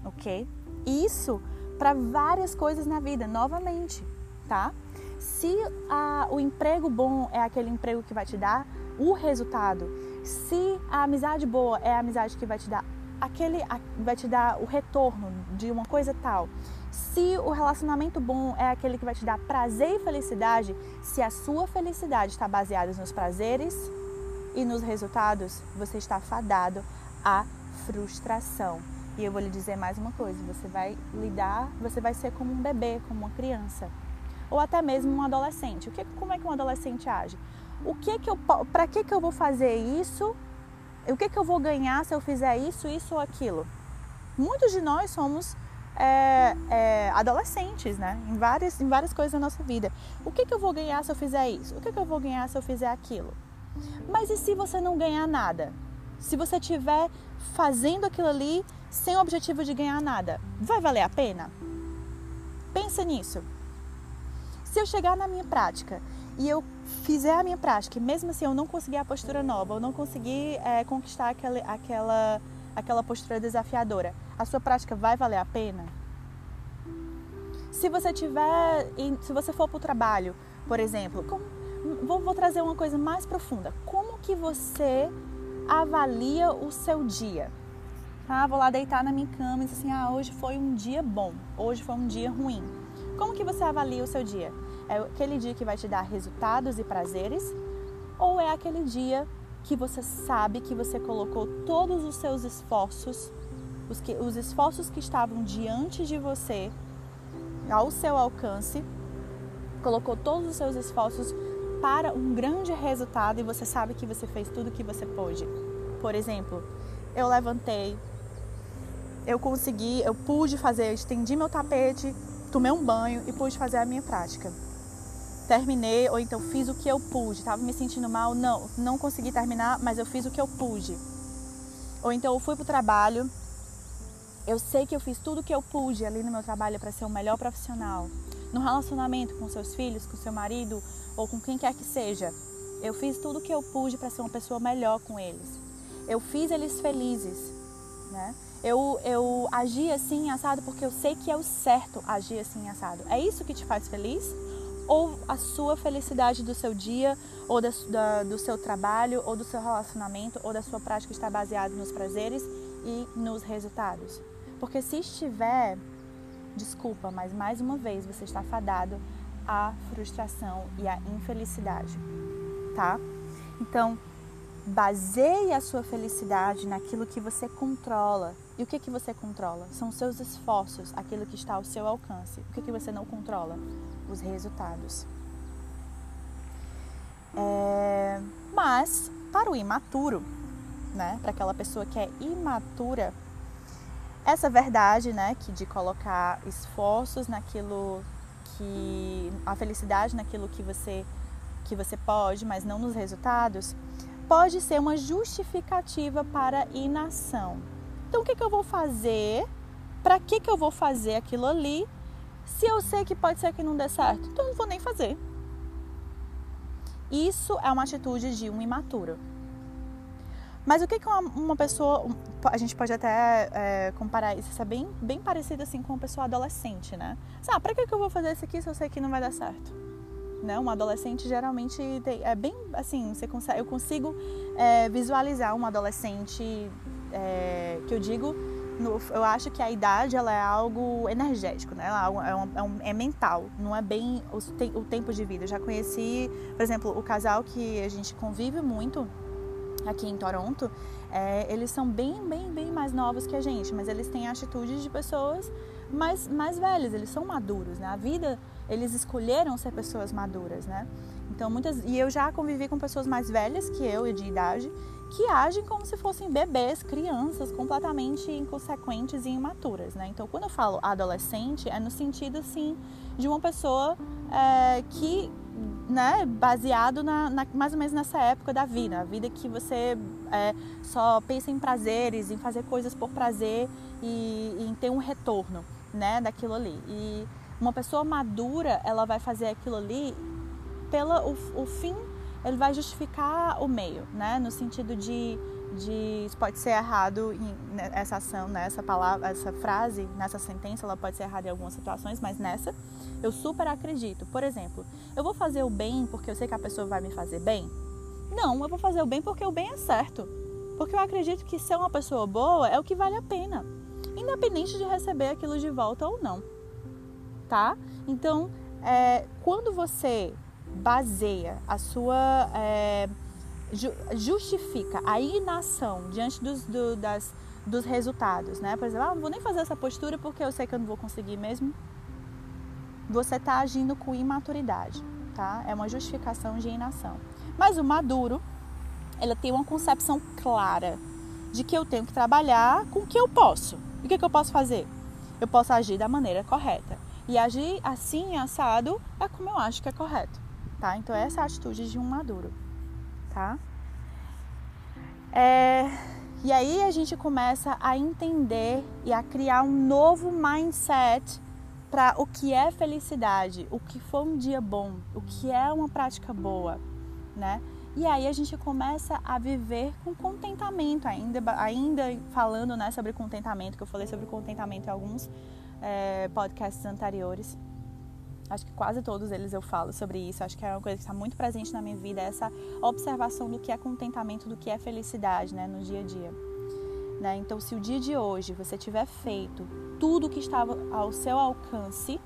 Ok? Isso para várias coisas na vida, novamente, tá? Se a, o emprego bom é aquele emprego que vai te dar o resultado, se a amizade boa é a amizade que vai te dar aquele, vai te dar o retorno de uma coisa tal, se o relacionamento bom é aquele que vai te dar prazer e felicidade, se a sua felicidade está baseada nos prazeres e nos resultados, você está fadado à frustração. E eu vou lhe dizer mais uma coisa: você vai lidar, você vai ser como um bebê, como uma criança, ou até mesmo um adolescente. O que, como é que um adolescente age? O que que eu, para que que eu vou fazer isso? O que que eu vou ganhar se eu fizer isso, isso ou aquilo? Muitos de nós somos é, é, adolescentes, né? Em várias, em várias coisas da nossa vida. O que, que eu vou ganhar se eu fizer isso? O que, que eu vou ganhar se eu fizer aquilo? Mas e se você não ganhar nada? Se você estiver fazendo aquilo ali sem o objetivo de ganhar nada, vai valer a pena? Pensa nisso. Se eu chegar na minha prática e eu fizer a minha prática, e mesmo assim eu não conseguir a postura nova, eu não conseguir é, conquistar aquela, aquela, aquela postura desafiadora, a sua prática vai valer a pena? Se você tiver, se você for para o trabalho, por exemplo, como, vou, vou trazer uma coisa mais profunda. Como que você avalia o seu dia? Ah, vou lá deitar na minha cama e dizer assim, ah, hoje foi um dia bom, hoje foi um dia ruim. Como que você avalia o seu dia? É aquele dia que vai te dar resultados e prazeres? Ou é aquele dia que você sabe que você colocou todos os seus esforços, os, que, os esforços que estavam diante de você, ao seu alcance, colocou todos os seus esforços para um grande resultado e você sabe que você fez tudo o que você pôde. Por exemplo, eu levantei, eu consegui, eu pude fazer, eu estendi meu tapete, tomei um banho e pude fazer a minha prática. Terminei, ou então fiz o que eu pude. Estava me sentindo mal, não, não consegui terminar, mas eu fiz o que eu pude. Ou então eu fui para o trabalho, eu sei que eu fiz tudo o que eu pude ali no meu trabalho para ser o melhor profissional. No relacionamento com seus filhos, com seu marido ou com quem quer que seja, eu fiz tudo o que eu pude para ser uma pessoa melhor com eles. Eu fiz eles felizes, né? Eu, eu agi assim assado porque eu sei que é o certo agir assim assado. É isso que te faz feliz? Ou a sua felicidade do seu dia, ou da, da, do seu trabalho, ou do seu relacionamento, ou da sua prática está baseada nos prazeres e nos resultados? Porque se estiver, desculpa, mas mais uma vez você está fadado à frustração e à infelicidade, tá? Então, baseie a sua felicidade naquilo que você controla. E o que, que você controla? São seus esforços, aquilo que está ao seu alcance. O que, que você não controla? Os resultados. É... Mas, para o imaturo, né, para aquela pessoa que é imatura, essa verdade, né, que de colocar esforços naquilo que a felicidade naquilo que você que você pode, mas não nos resultados, pode ser uma justificativa para inação. Então, o que, que eu vou fazer? Para que, que eu vou fazer aquilo ali se eu sei que pode ser que não dê certo? Então, eu não vou nem fazer. Isso é uma atitude de um imaturo. Mas o que, que uma, uma pessoa. A gente pode até é, comparar isso, isso é bem, bem parecido assim com uma pessoa adolescente, né? Ah, pra que, que eu vou fazer isso aqui se eu sei que não vai dar certo? Né? Um adolescente geralmente tem, é bem assim, você consegue, eu consigo é, visualizar um adolescente é, que eu digo, no, eu acho que a idade ela é algo energético, né? Ela é, um, é, um, é mental, não é bem o, o tempo de vida. Eu já conheci, por exemplo, o casal que a gente convive muito aqui em Toronto, é, eles são bem, bem, bem mais novos que a gente, mas eles têm atitudes de pessoas mais, mais velhas, eles são maduros, né? A vida, eles escolheram ser pessoas maduras, né? Então, muitas. E eu já convivi com pessoas mais velhas que eu e de idade que agem como se fossem bebês, crianças completamente inconsequentes e imaturas, né? Então, quando eu falo adolescente, é no sentido, assim, de uma pessoa é, que né, baseado na, na, mais ou menos nessa época da vida, a vida que você é, só pensa em prazeres, em fazer coisas por prazer e, em ter um retorno, né, daquilo ali. E uma pessoa madura, ela vai fazer aquilo ali pela o, o fim, ele vai justificar o meio, né, no sentido de de pode ser errado em, né, essa ação, né, palavra, essa frase, nessa sentença, ela pode ser errada em algumas situações, mas nessa eu super acredito. Por exemplo, eu vou fazer o bem porque eu sei que a pessoa vai me fazer bem? Não, eu vou fazer o bem porque o bem é certo. Porque eu acredito que ser uma pessoa boa é o que vale a pena, independente de receber aquilo de volta ou não. Tá? Então, é, quando você baseia a sua. É, justifica a inação diante dos, do, das, dos resultados, né? Por exemplo, ah, não vou nem fazer essa postura porque eu sei que eu não vou conseguir mesmo. Você está agindo com imaturidade, tá? É uma justificação de inação. Mas o maduro, ele tem uma concepção clara de que eu tenho que trabalhar com o que eu posso. E o que, que eu posso fazer? eu posso agir da maneira correta. E agir assim, assado, é como eu acho que é correto, tá? Então essa é a atitude de um maduro, tá? É... E aí a gente começa a entender e a criar um novo mindset para o que é felicidade, o que foi um dia bom, o que é uma prática boa, né? E aí a gente começa a viver com contentamento, ainda, ainda falando né, sobre contentamento, que eu falei sobre contentamento em alguns é, podcasts anteriores. Acho que quase todos eles eu falo sobre isso. Acho que é uma coisa que está muito presente na minha vida, essa observação do que é contentamento, do que é felicidade né, no dia a dia. Né? Então, se o dia de hoje você tiver feito tudo o que estava ao seu alcance,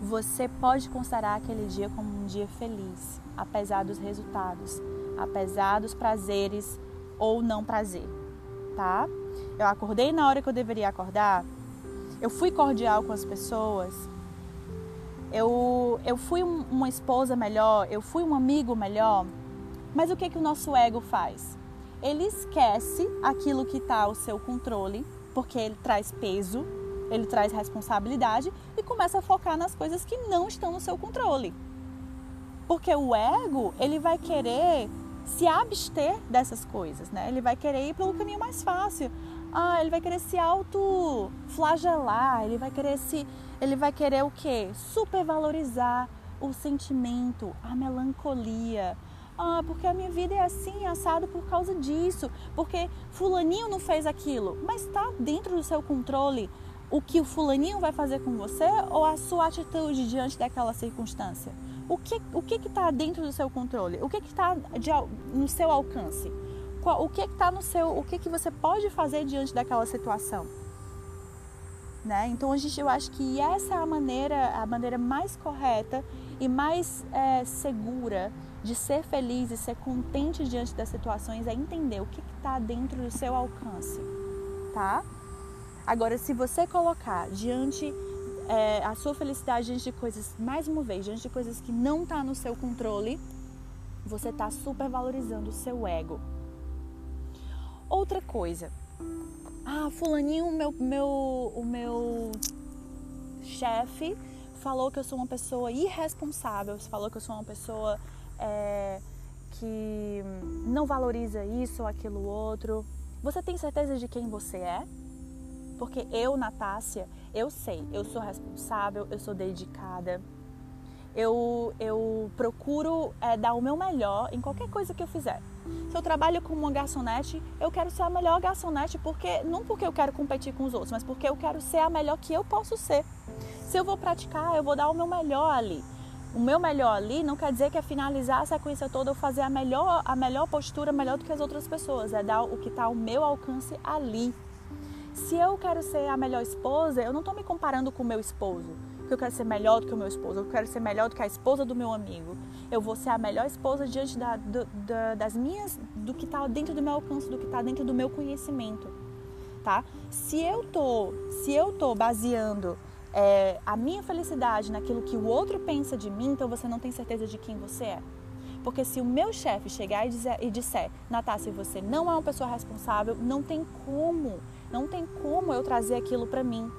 você pode considerar aquele dia como um dia feliz, apesar dos resultados, apesar dos prazeres ou não prazer, tá? Eu acordei na hora que eu deveria acordar, eu fui cordial com as pessoas, eu, eu fui uma esposa melhor, eu fui um amigo melhor, mas o que, que o nosso ego faz? Ele esquece aquilo que está ao seu controle, porque ele traz peso, ele traz responsabilidade e começa a focar nas coisas que não estão no seu controle. Porque o ego, ele vai querer se abster dessas coisas, né? Ele vai querer ir pelo caminho mais fácil. Ah, ele vai querer se autoflagelar, ele vai querer se ele vai querer o quê? Supervalorizar o sentimento, a melancolia. Ah, porque a minha vida é assim, assado por causa disso, porque fulaninho não fez aquilo, mas está dentro do seu controle o que o fulaninho vai fazer com você ou a sua atitude diante daquela circunstância? O que o que está dentro do seu controle? O que está no seu alcance? O que está no seu, o que, que você pode fazer diante daquela situação? Né? Então a gente, eu acho que essa é a maneira, a maneira mais correta e mais é, segura de ser feliz e ser contente diante das situações é entender o que está dentro do seu alcance, tá? Agora, se você colocar diante é, a sua felicidade diante de coisas, mais uma vez, diante de coisas que não está no seu controle, você está supervalorizando o seu ego. Outra coisa, ah, fulaninho, meu, meu, o meu chefe falou que eu sou uma pessoa irresponsável, falou que eu sou uma pessoa é, que não valoriza isso ou aquilo outro. Você tem certeza de quem você é? Porque eu, Natácia, eu sei, eu sou responsável, eu sou dedicada. Eu, eu procuro é, dar o meu melhor em qualquer coisa que eu fizer. Se eu trabalho como uma garçonete, eu quero ser a melhor garçonete, porque não porque eu quero competir com os outros, mas porque eu quero ser a melhor que eu posso ser. Se eu vou praticar, eu vou dar o meu melhor ali. O meu melhor ali não quer dizer que é finalizar a sequência toda ou fazer a melhor, a melhor postura melhor do que as outras pessoas. É dar o que está ao meu alcance ali. Se eu quero ser a melhor esposa, eu não estou me comparando com o meu esposo, que eu quero ser melhor do que o meu esposo, eu quero ser melhor do que a esposa do meu amigo. Eu vou ser a melhor esposa diante da, do, da, das minhas, do que está dentro do meu alcance, do que está dentro do meu conhecimento, tá? Se eu tô, se eu tô baseando é, a minha felicidade naquilo que o outro pensa de mim, então você não tem certeza de quem você é. Porque se o meu chefe chegar e, dizer, e disser, Natácia, você não é uma pessoa responsável, não tem como não tem como eu trazer aquilo para mim.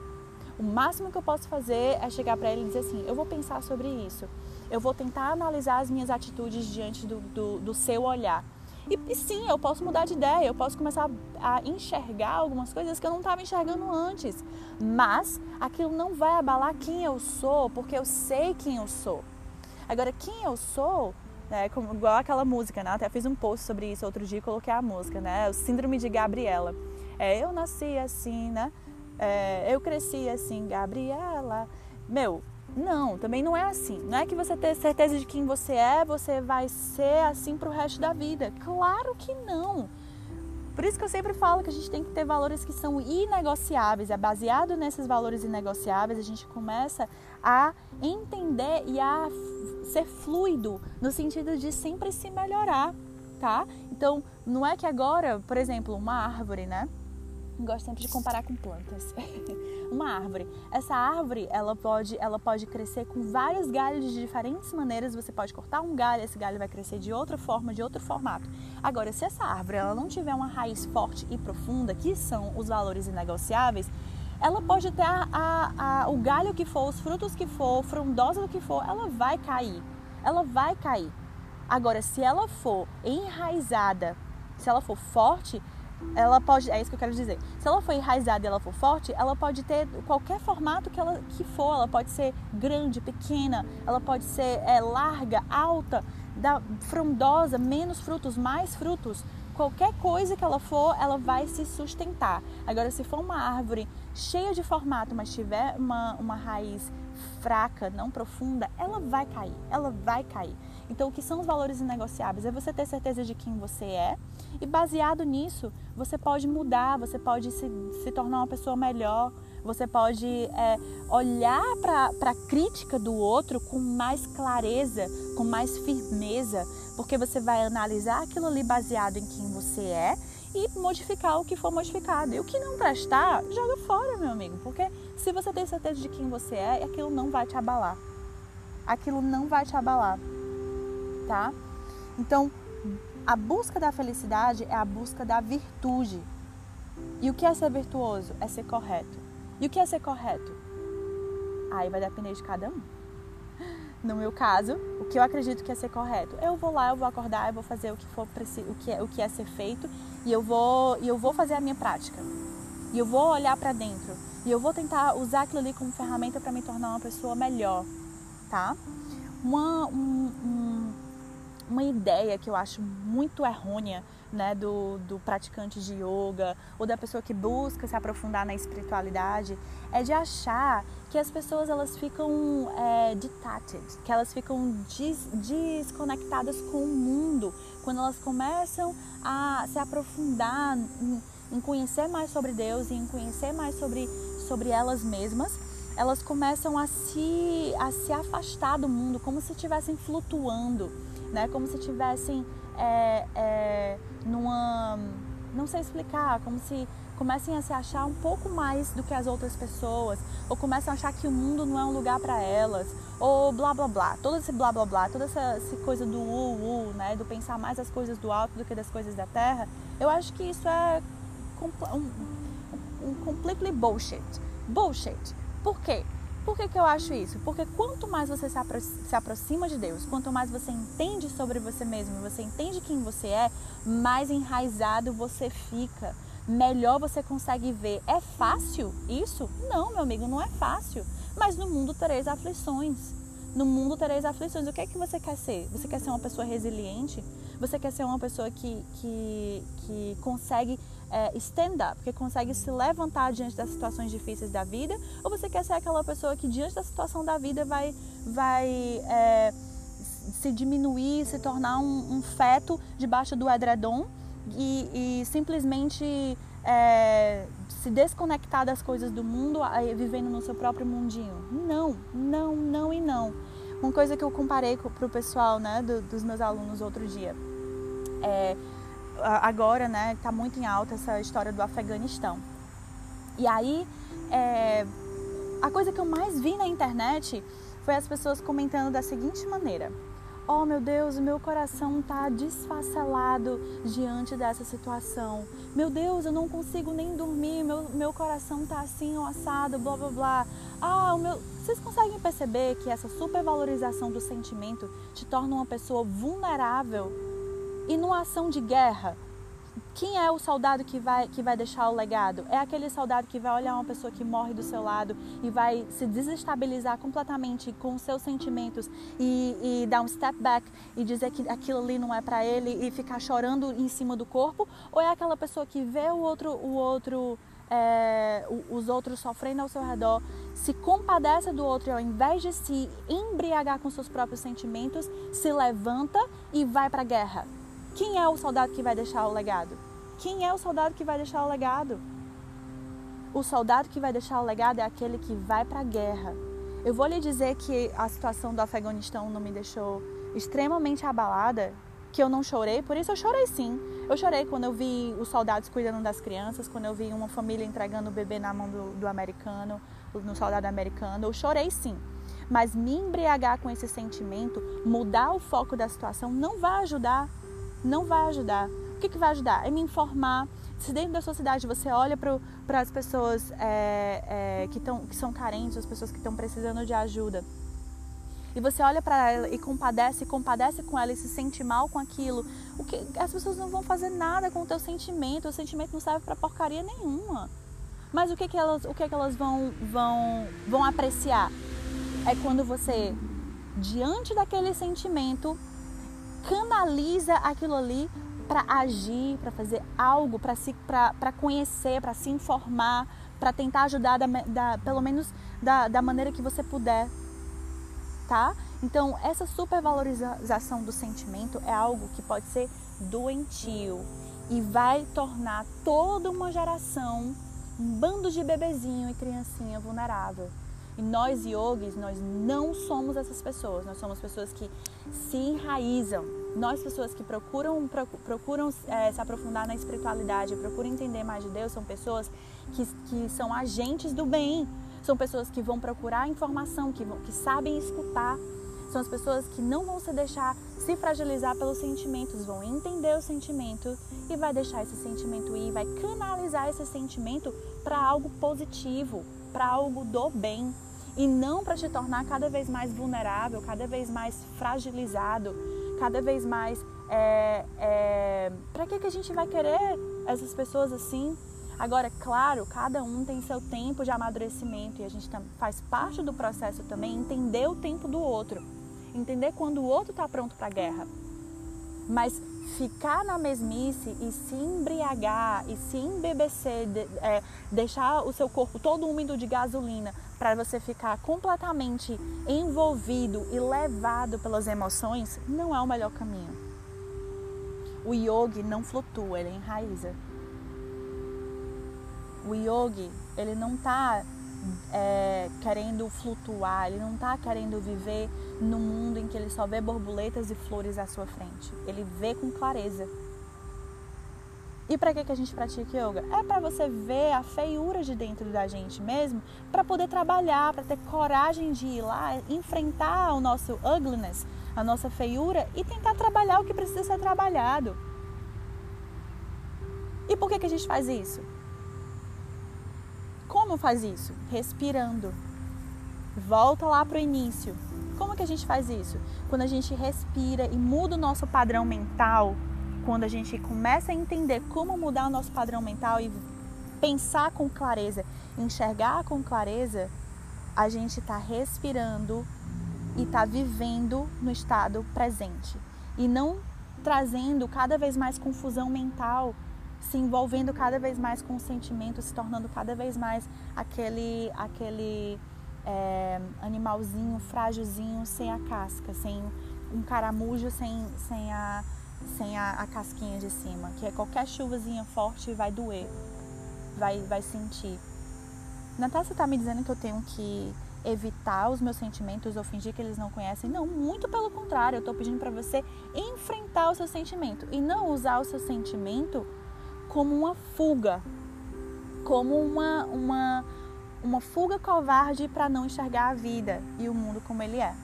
O máximo que eu posso fazer é chegar para ele e dizer assim: eu vou pensar sobre isso. Eu vou tentar analisar as minhas atitudes diante do, do, do seu olhar. E, e, sim, eu posso mudar de ideia, eu posso começar a, a enxergar algumas coisas que eu não estava enxergando antes. Mas aquilo não vai abalar quem eu sou, porque eu sei quem eu sou. Agora, quem eu sou, né, como, igual aquela música, né? Até fiz um post sobre isso outro dia e coloquei a música, né? O Síndrome de Gabriela. É, eu nasci assim, né? É, eu cresci assim, Gabriela. Meu, não, também não é assim. Não é que você ter certeza de quem você é, você vai ser assim pro resto da vida. Claro que não. Por isso que eu sempre falo que a gente tem que ter valores que são inegociáveis. É baseado nesses valores inegociáveis, a gente começa a entender e a ser fluido no sentido de sempre se melhorar, tá? Então, não é que agora, por exemplo, uma árvore, né? Gosto sempre de comparar com plantas. uma árvore. Essa árvore, ela pode, ela pode crescer com vários galhos de diferentes maneiras. Você pode cortar um galho, esse galho vai crescer de outra forma, de outro formato. Agora, se essa árvore ela não tiver uma raiz forte e profunda, que são os valores inegociáveis, ela pode ter a, a, a, o galho que for, os frutos que for, frondosa do que for, ela vai cair. Ela vai cair. Agora, se ela for enraizada, se ela for forte, ela pode, é isso que eu quero dizer. Se ela for enraizada e ela for forte, ela pode ter qualquer formato que ela que for. Ela pode ser grande, pequena, ela pode ser é, larga, alta, da, frondosa, menos frutos, mais frutos qualquer coisa que ela for, ela vai se sustentar. Agora, se for uma árvore cheia de formato, mas tiver uma, uma raiz fraca, não profunda, ela vai cair, ela vai cair. Então, o que são os valores inegociáveis? É você ter certeza de quem você é e, baseado nisso, você pode mudar, você pode se, se tornar uma pessoa melhor, você pode é, olhar para a crítica do outro com mais clareza, com mais firmeza, porque você vai analisar aquilo ali baseado em quem você é e modificar o que for modificado. E o que não prestar, joga fora, meu amigo, porque se você tem certeza de quem você é, aquilo não vai te abalar. Aquilo não vai te abalar, tá? Então, a busca da felicidade é a busca da virtude. E o que é ser virtuoso? É ser correto. E o que é ser correto? Aí vai depender de cada um. No meu caso, o que eu acredito que é ser correto, eu vou lá, eu vou acordar, eu vou fazer o que for o que é, o que é ser feito e eu vou e eu vou fazer a minha prática. E eu vou olhar para dentro e eu vou tentar usar aquilo ali como ferramenta para me tornar uma pessoa melhor, tá? Uma um, um, uma ideia que eu acho muito errônea né, do, do praticante de yoga ou da pessoa que busca se aprofundar na espiritualidade é de achar que as pessoas elas ficam é, detached, que elas ficam des, desconectadas com o mundo. Quando elas começam a se aprofundar em, em conhecer mais sobre Deus e em conhecer mais sobre, sobre elas mesmas elas começam a se, a se afastar do mundo, como se estivessem flutuando, né? como se estivessem é, é, numa. Não sei explicar, como se comecem a se achar um pouco mais do que as outras pessoas, ou começam a achar que o mundo não é um lugar para elas, ou blá blá blá, todo esse blá blá blá, toda essa, essa coisa do u, u, né, do pensar mais as coisas do alto do que das coisas da terra, eu acho que isso é um, um completely bullshit. Bullshit. Por quê? Por que, que eu acho isso? Porque quanto mais você se, apro se aproxima de Deus, quanto mais você entende sobre você mesmo, você entende quem você é, mais enraizado você fica. Melhor você consegue ver. É fácil isso? Não, meu amigo, não é fácil. Mas no mundo tereis aflições. No mundo tereis aflições. O que é que você quer ser? Você quer ser uma pessoa resiliente? Você quer ser uma pessoa que, que, que consegue é, stand up, que consegue se levantar diante das situações difíceis da vida? Ou você quer ser aquela pessoa que diante da situação da vida vai, vai é, se diminuir, se tornar um, um, feto debaixo do edredom e, e simplesmente é, se desconectar das coisas do mundo, vivendo no seu próprio mundinho? Não, não, não e não. Uma coisa que eu comparei para o pessoal né, do, dos meus alunos outro dia é agora, né, está muito em alta essa história do Afeganistão. E aí, é, a coisa que eu mais vi na internet foi as pessoas comentando da seguinte maneira: Oh meu Deus, o meu coração está desfacelado diante dessa situação. Meu Deus, eu não consigo nem dormir, meu, meu coração está assim, assado, blá blá blá. Ah, o meu. Vocês conseguem perceber que essa supervalorização do sentimento te torna uma pessoa vulnerável e numa ação de guerra, quem é o soldado que vai, que vai deixar o legado? É aquele soldado que vai olhar uma pessoa que morre do seu lado e vai se desestabilizar completamente com seus sentimentos e, e dar um step back e dizer que aquilo ali não é para ele e ficar chorando em cima do corpo? Ou é aquela pessoa que vê o outro, o outro é, os outros sofrendo ao seu redor, se compadece do outro e ao invés de se embriagar com seus próprios sentimentos, se levanta e vai para a guerra? Quem é o soldado que vai deixar o legado? Quem é o soldado que vai deixar o legado? O soldado que vai deixar o legado é aquele que vai para a guerra. Eu vou lhe dizer que a situação do Afeganistão não me deixou extremamente abalada, que eu não chorei, por isso eu chorei sim. Eu chorei quando eu vi os soldados cuidando das crianças, quando eu vi uma família entregando o bebê na mão do, do americano, no soldado americano. Eu chorei sim. Mas me embriagar com esse sentimento, mudar o foco da situação, não vai ajudar não vai ajudar. O que, que vai ajudar? É me informar, se dentro da sua cidade você olha para as pessoas é, é, que, tão, que são carentes, as pessoas que estão precisando de ajuda, e você olha para ela e compadece, compadece com ela e se sente mal com aquilo, o que as pessoas não vão fazer nada com o teu sentimento, o sentimento não serve para porcaria nenhuma. Mas o que que elas, o que que elas vão vão vão apreciar? É quando você diante daquele sentimento canaliza aquilo ali para agir, para fazer algo, para se para conhecer, para se informar, para tentar ajudar da, da, pelo menos da, da maneira que você puder tá? Então, essa supervalorização do sentimento é algo que pode ser doentio e vai tornar toda uma geração um bando de bebezinho e criancinha vulnerável. E nós yogis, nós não somos essas pessoas. Nós somos pessoas que se enraizam. Nós, pessoas que procuram, procuram é, se aprofundar na espiritualidade, procuram entender mais de Deus, são pessoas que, que são agentes do bem. São pessoas que vão procurar informação, que, vão, que sabem escutar. São as pessoas que não vão se deixar se fragilizar pelos sentimentos, vão entender o sentimento e vai deixar esse sentimento ir, vai canalizar esse sentimento para algo positivo, para algo do bem e não para te tornar cada vez mais vulnerável, cada vez mais fragilizado, cada vez mais. É, é, para que, que a gente vai querer essas pessoas assim? Agora, claro, cada um tem seu tempo de amadurecimento e a gente faz parte do processo também entender o tempo do outro, entender quando o outro está pronto para a guerra. Mas ficar na mesmice e se embriagar e se embebecer, de, é, deixar o seu corpo todo úmido de gasolina para você ficar completamente envolvido e levado pelas emoções, não é o melhor caminho. O yogi não flutua, ele enraiza o yogi, ele não está é, querendo flutuar, ele não está querendo viver no mundo em que ele só vê borboletas e flores à sua frente. Ele vê com clareza. E para que, que a gente pratica yoga? É para você ver a feiura de dentro da gente mesmo, para poder trabalhar, para ter coragem de ir lá, enfrentar o nosso ugliness, a nossa feiura e tentar trabalhar o que precisa ser trabalhado. E por que, que a gente faz isso? Como faz isso? Respirando. Volta lá para o início. Como que a gente faz isso? Quando a gente respira e muda o nosso padrão mental, quando a gente começa a entender como mudar o nosso padrão mental e pensar com clareza, enxergar com clareza, a gente está respirando e está vivendo no estado presente. E não trazendo cada vez mais confusão mental se envolvendo cada vez mais com o sentimento, se tornando cada vez mais aquele, aquele é, animalzinho frágilzinho sem a casca, sem um caramujo sem, sem, a, sem a, a casquinha de cima, que é qualquer chuvazinha forte vai doer, vai, vai sentir. Natácia está me dizendo que eu tenho que evitar os meus sentimentos ou fingir que eles não conhecem. Não, muito pelo contrário, eu estou pedindo para você enfrentar o seu sentimento e não usar o seu sentimento como uma fuga, como uma, uma, uma fuga covarde para não enxergar a vida e o mundo como ele é.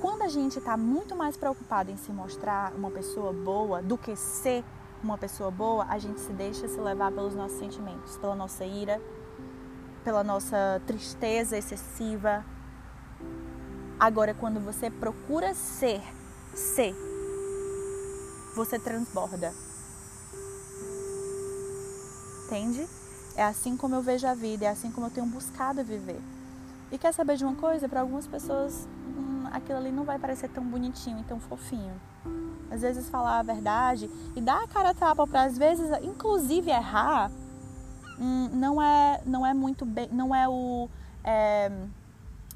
Quando a gente está muito mais preocupado em se mostrar uma pessoa boa do que ser uma pessoa boa, a gente se deixa se levar pelos nossos sentimentos, pela nossa ira, pela nossa tristeza excessiva. Agora, quando você procura ser, ser você transborda. Entende? É assim como eu vejo a vida, é assim como eu tenho buscado viver. E quer saber de uma coisa? Para algumas pessoas, hum, aquilo ali não vai parecer tão bonitinho e tão fofinho. Às vezes falar a verdade e dar a cara a tapa para às vezes, inclusive errar, hum, não é não é muito bem, não é o é,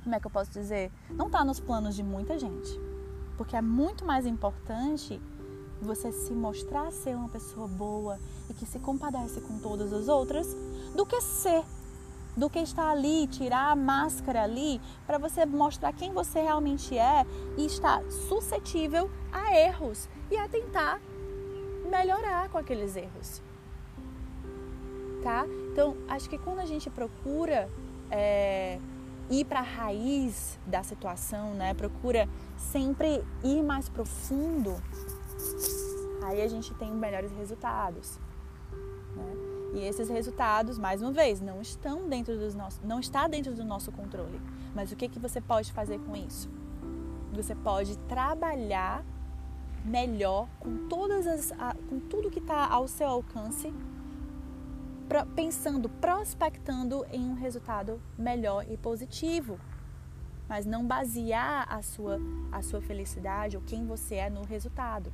como é que eu posso dizer? Não está nos planos de muita gente, porque é muito mais importante você se mostrar ser uma pessoa boa e que se compadece com todas as outras, do que ser, do que estar ali, tirar a máscara ali para você mostrar quem você realmente é e estar suscetível a erros e a tentar melhorar com aqueles erros. Tá? Então, acho que quando a gente procura é, ir para a raiz da situação, né? procura sempre ir mais profundo, aí a gente tem melhores resultados. Né? E esses resultados, mais uma vez, não estão dentro dos nossos, não está dentro do nosso controle. Mas o que que você pode fazer com isso? Você pode trabalhar melhor com todas as, com tudo que está ao seu alcance, pensando, prospectando em um resultado melhor e positivo mas não basear a sua, a sua felicidade ou quem você é no resultado.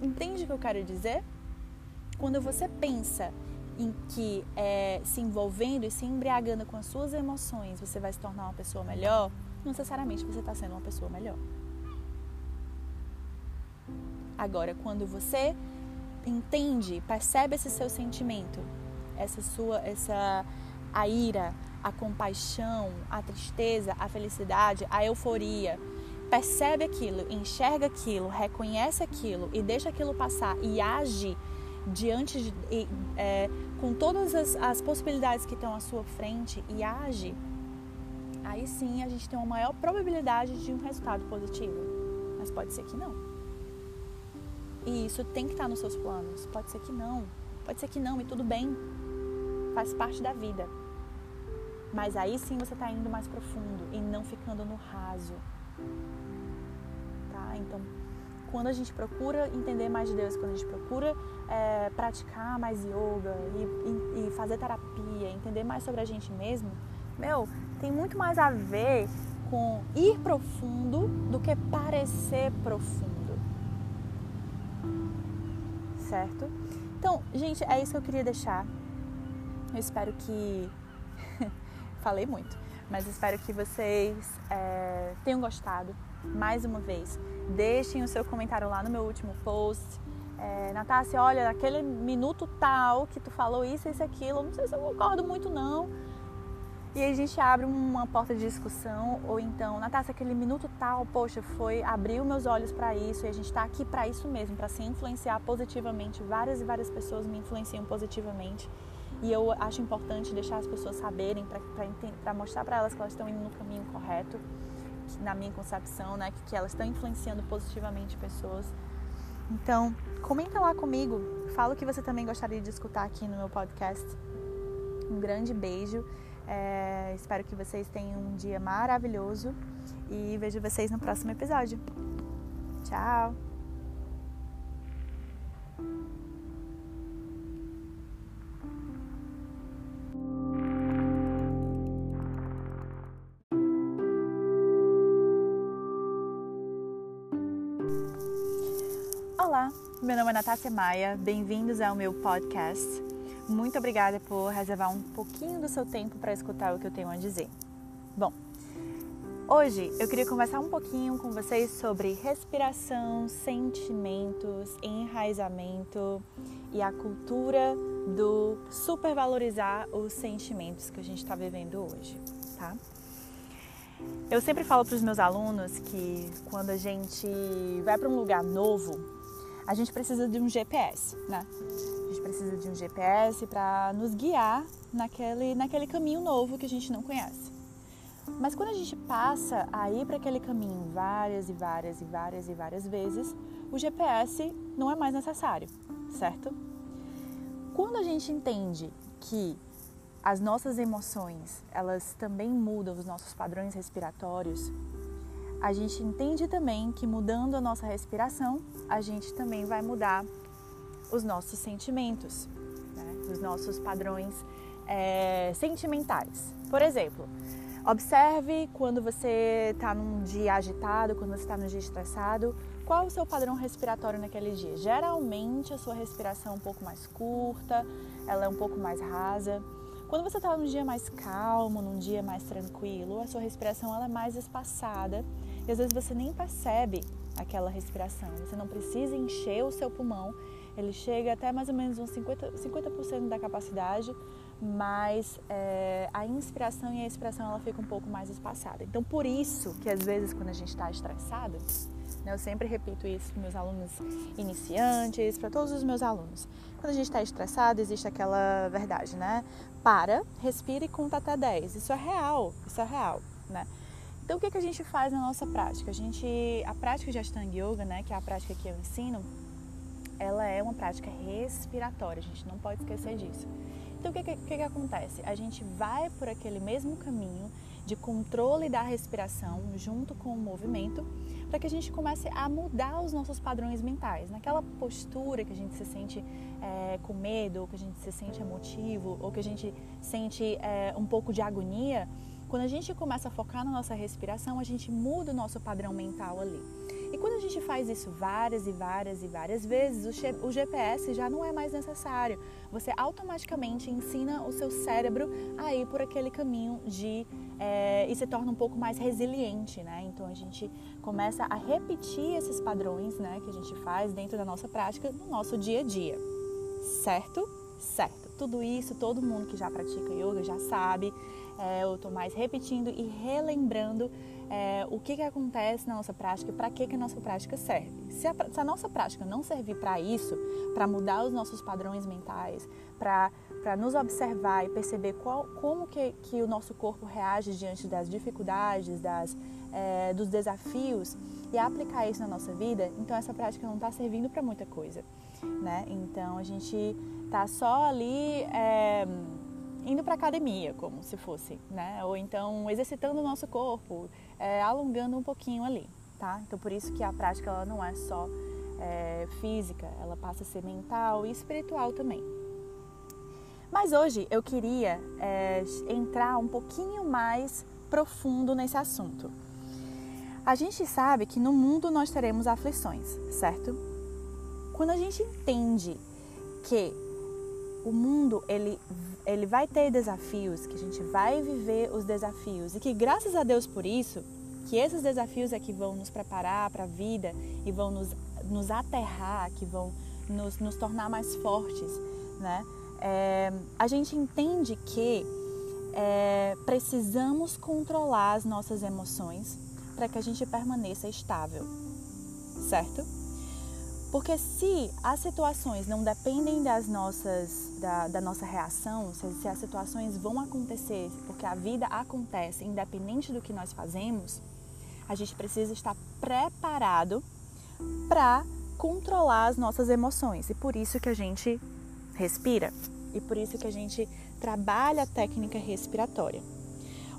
Entende o que eu quero dizer? Quando você pensa em que é, se envolvendo e se embriagando com as suas emoções você vai se tornar uma pessoa melhor, não necessariamente você está sendo uma pessoa melhor. Agora, quando você entende, percebe esse seu sentimento, essa sua, essa a ira, a compaixão, a tristeza, a felicidade, a euforia. Percebe aquilo, enxerga aquilo, reconhece aquilo e deixa aquilo passar e age diante de, é, com todas as, as possibilidades que estão à sua frente e age, aí sim a gente tem uma maior probabilidade de um resultado positivo. Mas pode ser que não. E isso tem que estar nos seus planos. Pode ser que não. Pode ser que não, e tudo bem. Faz parte da vida. Mas aí sim você está indo mais profundo e não ficando no raso. Tá? Então, quando a gente procura entender mais de Deus, quando a gente procura é, praticar mais yoga e, e, e fazer terapia, entender mais sobre a gente mesmo, meu, tem muito mais a ver com ir profundo do que parecer profundo. Certo? Então, gente, é isso que eu queria deixar. Eu espero que falei muito, mas espero que vocês é, tenham gostado. Mais uma vez, deixem o seu comentário lá no meu último post. É, Natácia, olha, naquele minuto tal que tu falou isso, isso, aquilo, não sei se eu concordo muito não. E aí a gente abre uma porta de discussão, ou então, Natácia, aquele minuto tal, poxa, foi, abriu meus olhos para isso, e a gente está aqui para isso mesmo, para se influenciar positivamente. Várias e várias pessoas me influenciam positivamente. E eu acho importante deixar as pessoas saberem, para mostrar para elas que elas estão indo no caminho correto, na minha concepção, né? Que, que elas estão influenciando positivamente pessoas. Então, comenta lá comigo, fala o que você também gostaria de escutar aqui no meu podcast. Um grande beijo. É, espero que vocês tenham um dia maravilhoso e vejo vocês no próximo episódio. Tchau! Meu nome é Natácia Maia, bem-vindos ao meu podcast. Muito obrigada por reservar um pouquinho do seu tempo para escutar o que eu tenho a dizer. Bom, hoje eu queria conversar um pouquinho com vocês sobre respiração, sentimentos, enraizamento e a cultura do supervalorizar os sentimentos que a gente está vivendo hoje, tá? Eu sempre falo para os meus alunos que quando a gente vai para um lugar novo, a gente precisa de um GPS, né? A gente precisa de um GPS para nos guiar naquele, naquele caminho novo que a gente não conhece. Mas quando a gente passa a ir para aquele caminho várias e várias e várias e várias vezes, o GPS não é mais necessário, certo? Quando a gente entende que as nossas emoções, elas também mudam os nossos padrões respiratórios, a gente entende também que mudando a nossa respiração, a gente também vai mudar os nossos sentimentos, né? os nossos padrões é, sentimentais. Por exemplo, observe quando você está num dia agitado, quando você está num dia estressado, qual o seu padrão respiratório naquele dia? Geralmente a sua respiração é um pouco mais curta, ela é um pouco mais rasa. Quando você está num dia mais calmo, num dia mais tranquilo, a sua respiração ela é mais espaçada e às vezes você nem percebe aquela respiração. Você não precisa encher o seu pulmão, ele chega até mais ou menos uns 50%, 50 da capacidade, mas é, a inspiração e a expiração ela fica um pouco mais espaçada. Então, por isso que às vezes quando a gente está estressado, né, eu sempre repito isso para meus alunos iniciantes, para todos os meus alunos. Quando a gente está estressado, existe aquela verdade, né? Para, respira e conta até 10. Isso é real, isso é real, né? Então o que, que a gente faz na nossa prática? A gente, a prática de Ashtanga Yoga, né, que é a prática que eu ensino, ela é uma prática respiratória. A gente não pode esquecer disso. Então o que, que, que acontece? A gente vai por aquele mesmo caminho de controle da respiração junto com o movimento, para que a gente comece a mudar os nossos padrões mentais. Naquela postura que a gente se sente é, com medo, ou que a gente se sente emotivo, ou que a gente sente é, um pouco de agonia, quando a gente começa a focar na nossa respiração, a gente muda o nosso padrão mental ali. E quando a gente faz isso várias e várias e várias vezes, o GPS já não é mais necessário. Você automaticamente ensina o seu cérebro a ir por aquele caminho de é, e se torna um pouco mais resiliente, né? Então a gente começa a repetir esses padrões, né, que a gente faz dentro da nossa prática no nosso dia a dia, certo? Certo. Tudo isso, todo mundo que já pratica yoga já sabe. É, eu estou mais repetindo e relembrando é, o que, que acontece na nossa prática e para que, que a nossa prática serve. Se a, se a nossa prática não servir para isso, para mudar os nossos padrões mentais, para nos observar e perceber qual, como que, que o nosso corpo reage diante das dificuldades, das, é, dos desafios e aplicar isso na nossa vida, então essa prática não está servindo para muita coisa. Né? Então a gente está só ali. É, indo para academia, como se fosse, né? Ou então exercitando o nosso corpo, é, alongando um pouquinho ali, tá? Então por isso que a prática ela não é só é, física, ela passa a ser mental e espiritual também. Mas hoje eu queria é, entrar um pouquinho mais profundo nesse assunto. A gente sabe que no mundo nós teremos aflições, certo? Quando a gente entende que o mundo ele ele vai ter desafios, que a gente vai viver os desafios e que graças a Deus por isso, que esses desafios é que vão nos preparar para a vida e vão nos, nos aterrar, que vão nos, nos tornar mais fortes, né? É, a gente entende que é, precisamos controlar as nossas emoções para que a gente permaneça estável, certo? Porque se as situações não dependem das nossas, da, da nossa reação, se, se as situações vão acontecer, porque a vida acontece independente do que nós fazemos, a gente precisa estar preparado para controlar as nossas emoções. E por isso que a gente respira. E por isso que a gente trabalha a técnica respiratória.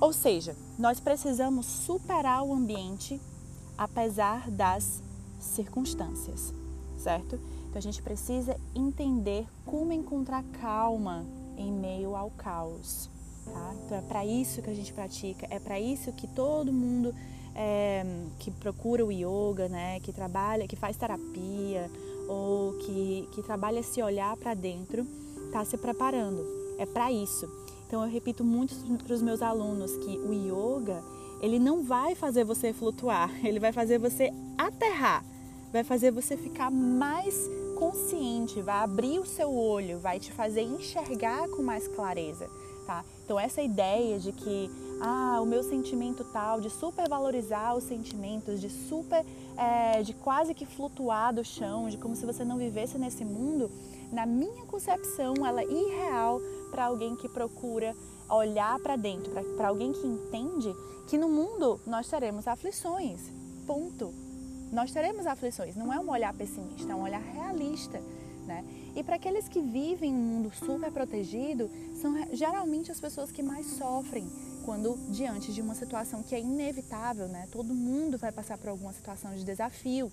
Ou seja, nós precisamos superar o ambiente apesar das circunstâncias certo? Então a gente precisa entender como encontrar calma em meio ao caos. Tá? Então é para isso que a gente pratica, é para isso que todo mundo é, que procura o yoga, né, que trabalha, que faz terapia ou que, que trabalha se olhar para dentro, está se preparando. É para isso. Então eu repito muito para os meus alunos que o yoga ele não vai fazer você flutuar, ele vai fazer você aterrar vai fazer você ficar mais consciente, vai abrir o seu olho, vai te fazer enxergar com mais clareza, tá? Então essa ideia de que ah, o meu sentimento tal, de supervalorizar os sentimentos, de super, é, de quase que flutuar do chão, de como se você não vivesse nesse mundo, na minha concepção, ela é irreal para alguém que procura olhar para dentro, para alguém que entende que no mundo nós teremos aflições. Ponto nós teremos aflições. Não é um olhar pessimista, é um olhar realista. Né? E para aqueles que vivem um mundo super protegido, são geralmente as pessoas que mais sofrem quando diante de uma situação que é inevitável, né? Todo mundo vai passar por alguma situação de desafio.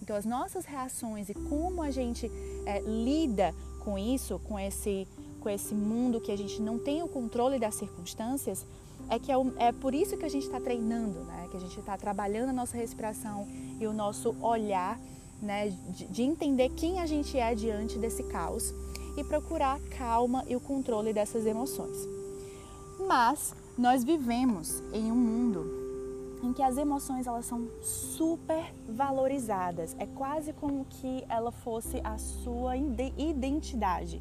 Então, as nossas reações e como a gente é, lida com isso, com esse, com esse mundo que a gente não tem o controle das circunstâncias, é que é, é por isso que a gente está treinando, né? Que a gente está trabalhando a nossa respiração e o nosso olhar, né? De, de entender quem a gente é diante desse caos e procurar calma e o controle dessas emoções. Mas nós vivemos em um mundo em que as emoções elas são super valorizadas. É quase como que ela fosse a sua identidade.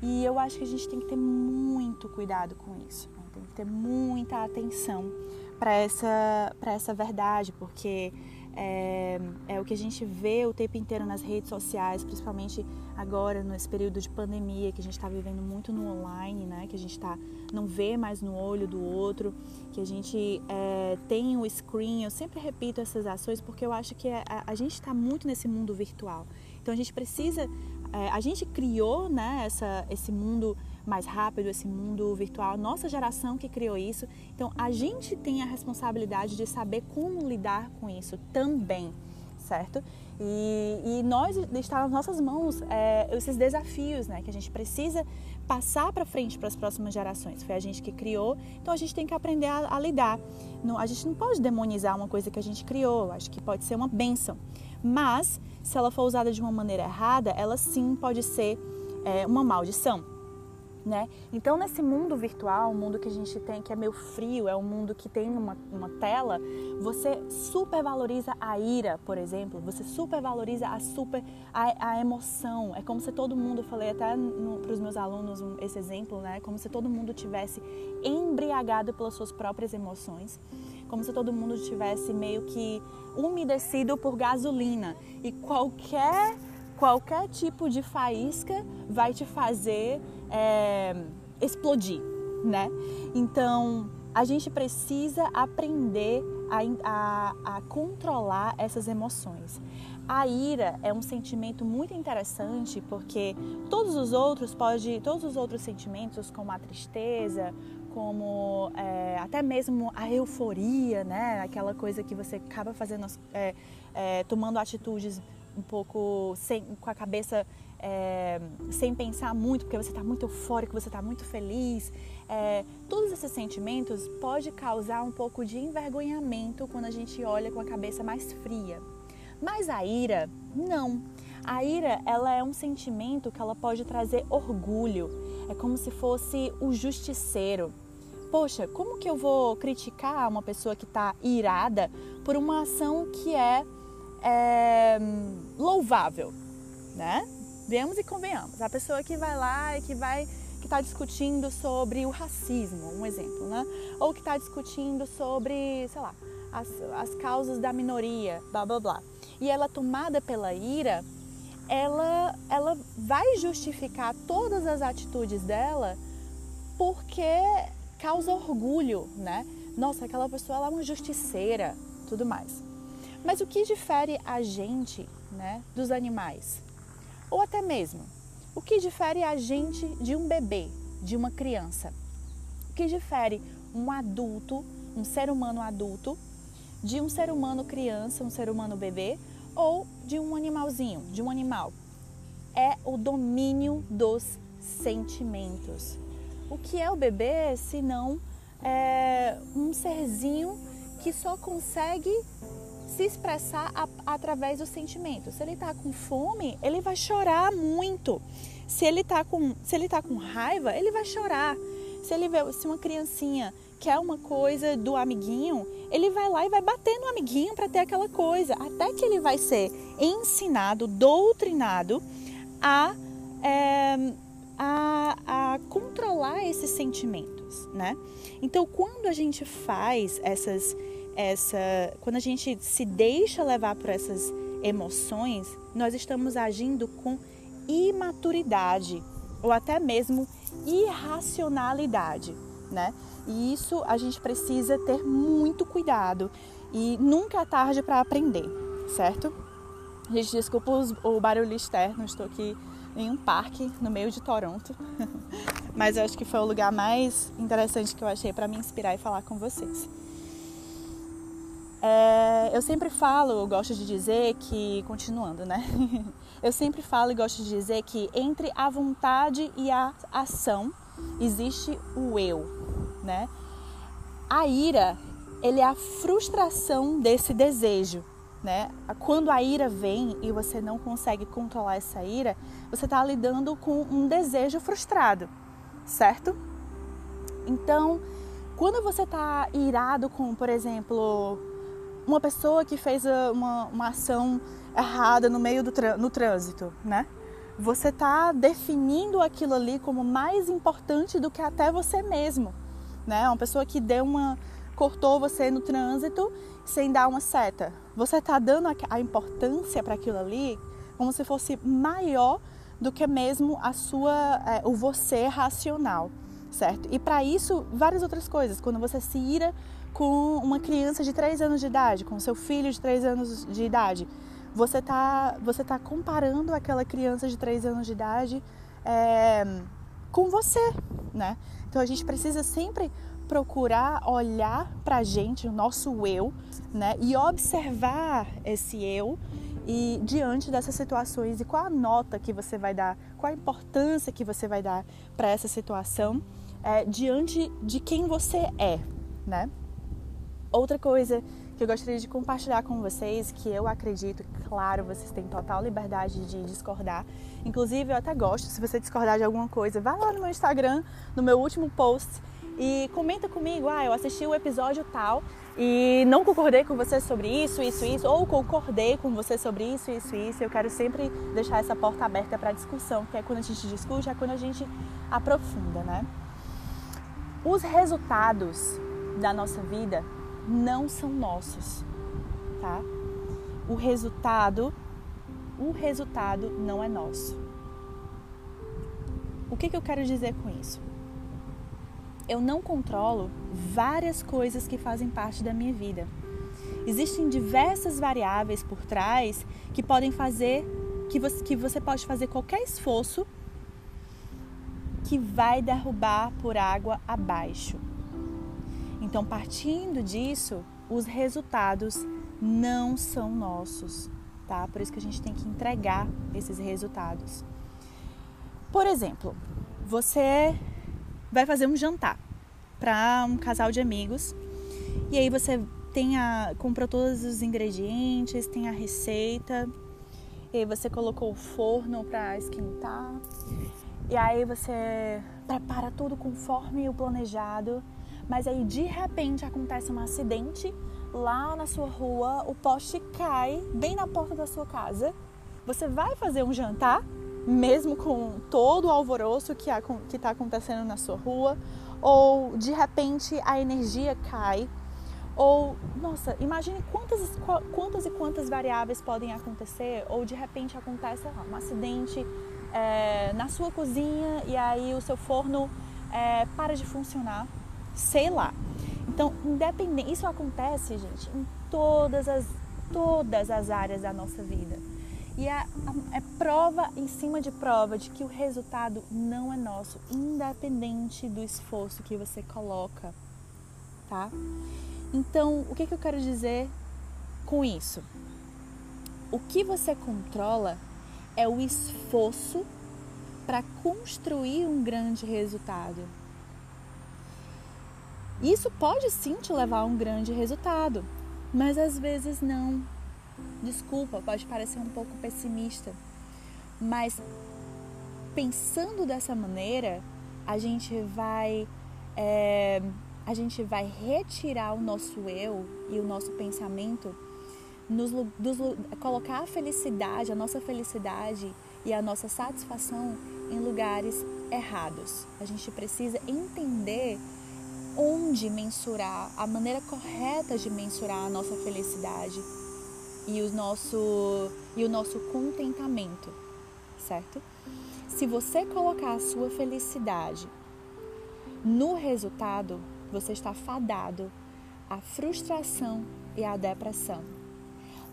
E eu acho que a gente tem que ter muito cuidado com isso tem que ter muita atenção para essa, essa verdade, porque é, é, o que a gente vê o tempo inteiro nas redes sociais, principalmente agora nesse período de pandemia que a gente está vivendo muito no online, né? Que a gente tá não vê mais no olho do outro, que a gente é, tem o screen. Eu sempre repito essas ações porque eu acho que a, a gente está muito nesse mundo virtual. Então a gente precisa, é, a gente criou, né? Essa, esse mundo mais rápido, esse mundo virtual, nossa geração que criou isso. Então a gente tem a responsabilidade de saber como lidar com isso também, certo? E, e nós está nas nossas mãos é, esses desafios, né, que a gente precisa passar para frente para as próximas gerações. Foi a gente que criou, então a gente tem que aprender a, a lidar. Não, a gente não pode demonizar uma coisa que a gente criou. Acho que pode ser uma benção, mas se ela for usada de uma maneira errada, ela sim pode ser é, uma maldição né? Então, nesse mundo virtual, o mundo que a gente tem que é meio frio, é um mundo que tem uma, uma tela, você supervaloriza a ira, por exemplo, você supervaloriza a super a, a emoção. É como se todo mundo, eu falei até para os meus alunos um, esse exemplo, né? Como se todo mundo tivesse embriagado pelas suas próprias emoções, como se todo mundo tivesse meio que umedecido por gasolina e qualquer qualquer tipo de faísca vai te fazer é, explodir, né? Então a gente precisa aprender a, a, a controlar essas emoções. A ira é um sentimento muito interessante porque todos os outros pode, todos os outros sentimentos, como a tristeza, como é, até mesmo a euforia, né? Aquela coisa que você acaba fazendo, é, é, tomando atitudes um pouco sem, com a cabeça é, sem pensar muito, porque você está muito eufórico, você está muito feliz. É, todos esses sentimentos pode causar um pouco de envergonhamento quando a gente olha com a cabeça mais fria. Mas a ira, não. A ira, ela é um sentimento que ela pode trazer orgulho. É como se fosse o justiceiro. Poxa, como que eu vou criticar uma pessoa que está irada por uma ação que é, é louvável, né? Vemos e convenhamos. A pessoa que vai lá e que vai que está discutindo sobre o racismo, um exemplo, né? Ou que está discutindo sobre, sei lá, as, as causas da minoria, blá blá blá. E ela tomada pela ira, ela, ela vai justificar todas as atitudes dela porque causa orgulho, né? Nossa, aquela pessoa ela é uma justiceira, tudo mais. Mas o que difere a gente, né, dos animais? Ou até mesmo, o que difere a gente de um bebê, de uma criança? O que difere um adulto, um ser humano adulto, de um ser humano criança, um ser humano bebê, ou de um animalzinho, de um animal? É o domínio dos sentimentos. O que é o bebê se não é um serzinho que só consegue se expressar a, através dos sentimentos. Se ele está com fome, ele vai chorar muito. Se ele está com, se ele tá com raiva, ele vai chorar. Se ele vê se uma criancinha quer uma coisa do amiguinho, ele vai lá e vai bater no amiguinho para ter aquela coisa, até que ele vai ser ensinado, doutrinado a, é, a, a controlar esses sentimentos, né? Então, quando a gente faz essas essa, quando a gente se deixa levar por essas emoções, nós estamos agindo com imaturidade ou até mesmo irracionalidade, né? E isso a gente precisa ter muito cuidado e nunca é tarde para aprender, certo? Gente, desculpa o barulho externo, estou aqui em um parque no meio de Toronto, mas eu acho que foi o lugar mais interessante que eu achei para me inspirar e falar com vocês. É, eu sempre falo, gosto de dizer que, continuando, né? Eu sempre falo e gosto de dizer que entre a vontade e a ação existe o eu, né? A ira, ele é a frustração desse desejo, né? Quando a ira vem e você não consegue controlar essa ira, você está lidando com um desejo frustrado, certo? Então, quando você está irado com, por exemplo, uma pessoa que fez ah, uma, uma ação errada no meio do no trânsito, né? Você está definindo aquilo ali como mais importante do que até você mesmo, né? Uma pessoa que deu uma cortou você no trânsito sem dar uma seta. Você está dando a importância para aquilo ali como se fosse maior do que mesmo a sua, é, o você racional, certo? E para isso, várias outras coisas. Quando você se ira com uma criança de 3 anos de idade, com seu filho de 3 anos de idade, você está você tá comparando aquela criança de 3 anos de idade é, com você, né? Então a gente precisa sempre procurar olhar para a gente, o nosso eu, né? E observar esse eu e diante dessas situações e qual a nota que você vai dar, qual a importância que você vai dar para essa situação é, diante de quem você é, né? Outra coisa que eu gostaria de compartilhar com vocês, que eu acredito, claro, vocês têm total liberdade de discordar. Inclusive, eu até gosto, se você discordar de alguma coisa, vá lá no meu Instagram, no meu último post e comenta comigo, ah, eu assisti o episódio tal e não concordei com você sobre isso, isso, isso, ou concordei com você sobre isso, isso, isso. Eu quero sempre deixar essa porta aberta para discussão, que é quando a gente discute, é quando a gente aprofunda, né? Os resultados da nossa vida não são nossos, tá? O resultado, o resultado não é nosso. O que, que eu quero dizer com isso? eu não controlo várias coisas que fazem parte da minha vida. Existem diversas variáveis por trás que podem fazer que você, que você pode fazer qualquer esforço que vai derrubar por água abaixo. Então, partindo disso, os resultados não são nossos, tá? Por isso que a gente tem que entregar esses resultados. Por exemplo, você vai fazer um jantar para um casal de amigos. E aí você tem a, comprou todos os ingredientes, tem a receita, e aí você colocou o forno para esquentar. E aí você prepara tudo conforme o planejado, mas aí de repente acontece um acidente lá na sua rua, o poste cai bem na porta da sua casa. Você vai fazer um jantar mesmo com todo o alvoroço que está acontecendo na sua rua, ou de repente a energia cai, ou nossa, imagine quantas, quantas e quantas variáveis podem acontecer, ou de repente acontece um acidente é, na sua cozinha e aí o seu forno é, para de funcionar, sei lá. Então, independente, isso acontece, gente, em todas as, todas as áreas da nossa vida. E é, é prova em cima de prova de que o resultado não é nosso, independente do esforço que você coloca, tá? Então, o que, que eu quero dizer com isso? O que você controla é o esforço para construir um grande resultado. Isso pode sim te levar a um grande resultado, mas às vezes não. Desculpa, pode parecer um pouco pessimista, mas pensando dessa maneira, a gente vai é, a gente vai retirar o nosso eu e o nosso pensamento, nos, dos, colocar a felicidade, a nossa felicidade e a nossa satisfação em lugares errados. A gente precisa entender onde mensurar, a maneira correta de mensurar a nossa felicidade e o nosso, e o nosso contentamento, certo? Se você colocar a sua felicidade no resultado, você está fadado à frustração e à depressão.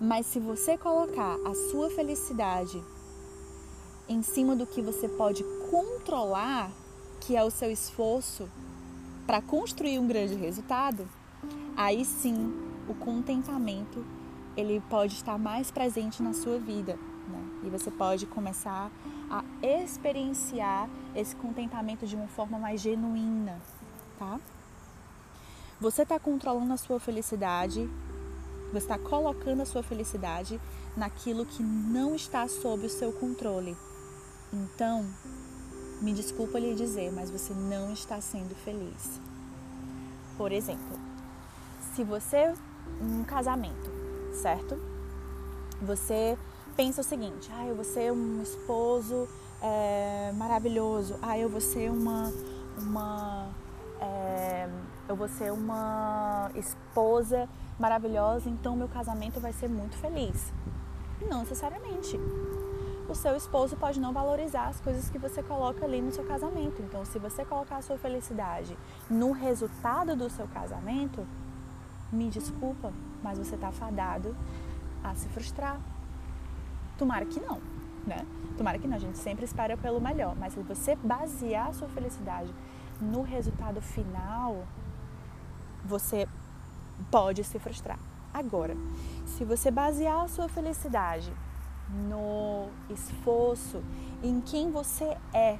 Mas se você colocar a sua felicidade em cima do que você pode controlar, que é o seu esforço para construir um grande resultado, aí sim o contentamento ele pode estar mais presente na sua vida. Né? E você pode começar a experienciar esse contentamento de uma forma mais genuína, tá? Você está controlando a sua felicidade, você está colocando a sua felicidade naquilo que não está sob o seu controle. Então, me desculpa lhe dizer, mas você não está sendo feliz. Por exemplo, se você, um casamento, certo? Você pensa o seguinte: ah, eu vou ser um esposo é, maravilhoso, ah, eu vou ser uma, uma é, eu vou ser uma esposa maravilhosa, então meu casamento vai ser muito feliz. Não necessariamente. O seu esposo pode não valorizar as coisas que você coloca ali no seu casamento. Então, se você colocar a sua felicidade no resultado do seu casamento, me desculpa, mas você está fadado a se frustrar. Tomara que não, né? Tomara que não, a gente sempre espera pelo melhor, mas se você basear a sua felicidade no resultado final, você pode se frustrar. Agora, se você basear a sua felicidade no esforço, em quem você é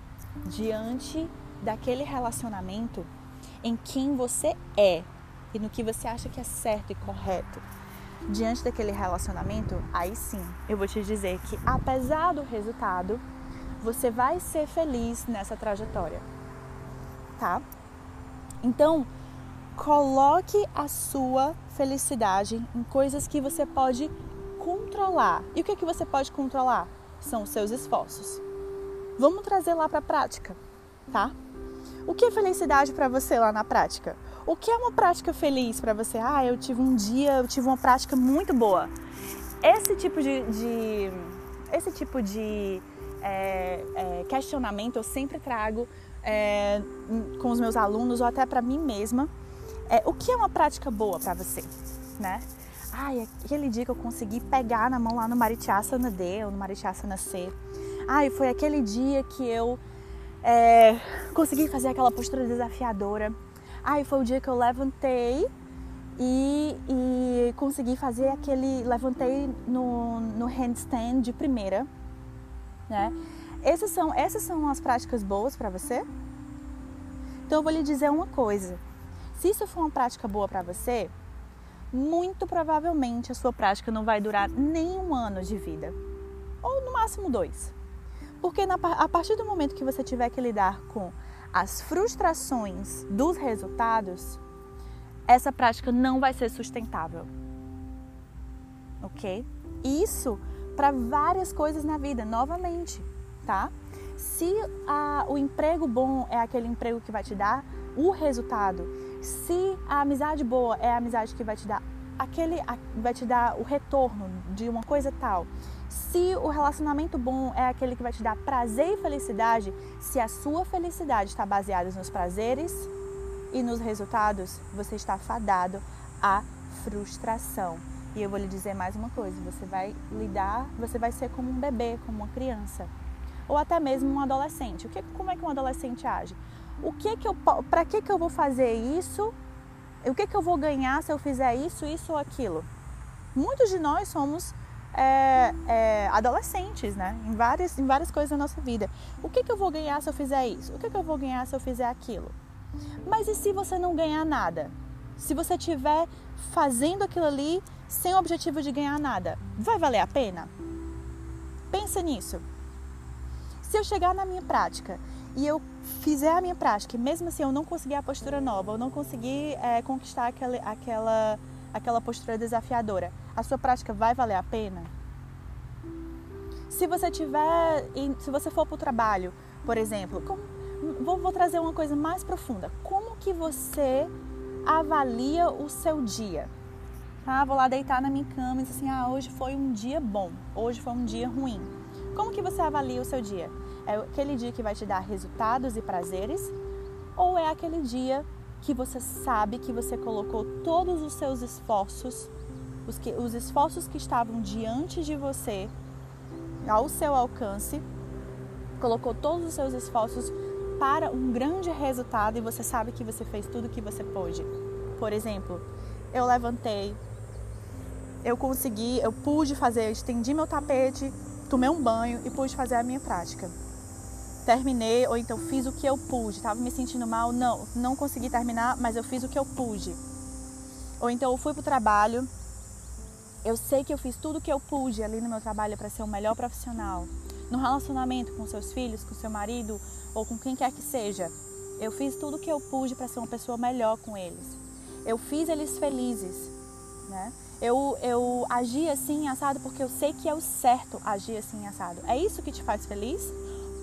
diante daquele relacionamento, em quem você é e no que você acha que é certo e correto, diante daquele relacionamento, aí sim eu vou te dizer que apesar do resultado, você vai ser feliz nessa trajetória, tá? Então, coloque a sua felicidade em coisas que você pode controlar. E o que, é que você pode controlar? São os seus esforços. Vamos trazer lá para a prática, tá? O que é felicidade para você lá na prática? O que é uma prática feliz para você? Ah, eu tive um dia, eu tive uma prática muito boa. Esse tipo de, de esse tipo de é, é, questionamento eu sempre trago é, com os meus alunos ou até para mim mesma é, o que é uma prática boa para você, né? Ai, aquele dia que eu consegui pegar na mão lá no Marichasana D ou no Marichasana C. Ai, foi aquele dia que eu é, consegui fazer aquela postura desafiadora. Ai, foi o dia que eu levantei e, e consegui fazer aquele. Levantei no, no handstand de primeira, né? Essas são, essas são as práticas boas para você? Então eu vou lhe dizer uma coisa. Se isso for uma prática boa para você, muito provavelmente a sua prática não vai durar nem um ano de vida, ou no máximo dois. Porque na, a partir do momento que você tiver que lidar com as frustrações dos resultados, essa prática não vai ser sustentável. Ok? Isso para várias coisas na vida, novamente, tá? Se a, o emprego bom é aquele emprego que vai te dar o resultado se a amizade boa é a amizade que vai te dar aquele vai te dar o retorno de uma coisa tal, se o relacionamento bom é aquele que vai te dar prazer e felicidade, se a sua felicidade está baseada nos prazeres e nos resultados, você está fadado à frustração. E eu vou lhe dizer mais uma coisa: você vai lidar, você vai ser como um bebê, como uma criança, ou até mesmo um adolescente. O que, como é que um adolescente age? O que que eu, para que que eu vou fazer isso? O que que eu vou ganhar se eu fizer isso, isso ou aquilo? Muitos de nós somos é, é, adolescentes, né? Em várias, em várias coisas da nossa vida. O que que eu vou ganhar se eu fizer isso? O que que eu vou ganhar se eu fizer aquilo? Mas e se você não ganhar nada? Se você estiver fazendo aquilo ali sem o objetivo de ganhar nada, vai valer a pena? Pensa nisso. Se eu chegar na minha prática e eu fizer a minha prática, e mesmo assim eu não conseguir a postura nova, eu não conseguir é, conquistar aquela, aquela, aquela postura desafiadora, a sua prática vai valer a pena? Se você tiver, se você for para o trabalho, por exemplo, como, vou, vou trazer uma coisa mais profunda. Como que você avalia o seu dia? Ah, vou lá deitar na minha cama e dizer assim, ah, hoje foi um dia bom, hoje foi um dia ruim. Como que você avalia o seu dia? É aquele dia que vai te dar resultados e prazeres? Ou é aquele dia que você sabe que você colocou todos os seus esforços, os, que, os esforços que estavam diante de você, ao seu alcance, colocou todos os seus esforços para um grande resultado e você sabe que você fez tudo o que você pôde. Por exemplo, eu levantei, eu consegui, eu pude fazer, eu estendi meu tapete, tomei um banho e pude fazer a minha prática terminei ou então fiz o que eu pude. Estava me sentindo mal, não, não consegui terminar, mas eu fiz o que eu pude. Ou então eu fui para o trabalho, eu sei que eu fiz tudo o que eu pude ali no meu trabalho para ser o melhor profissional. No relacionamento com seus filhos, com seu marido ou com quem quer que seja, eu fiz tudo o que eu pude para ser uma pessoa melhor com eles. Eu fiz eles felizes, né? Eu, eu agi assim assado porque eu sei que é o certo agir assim assado. É isso que te faz feliz?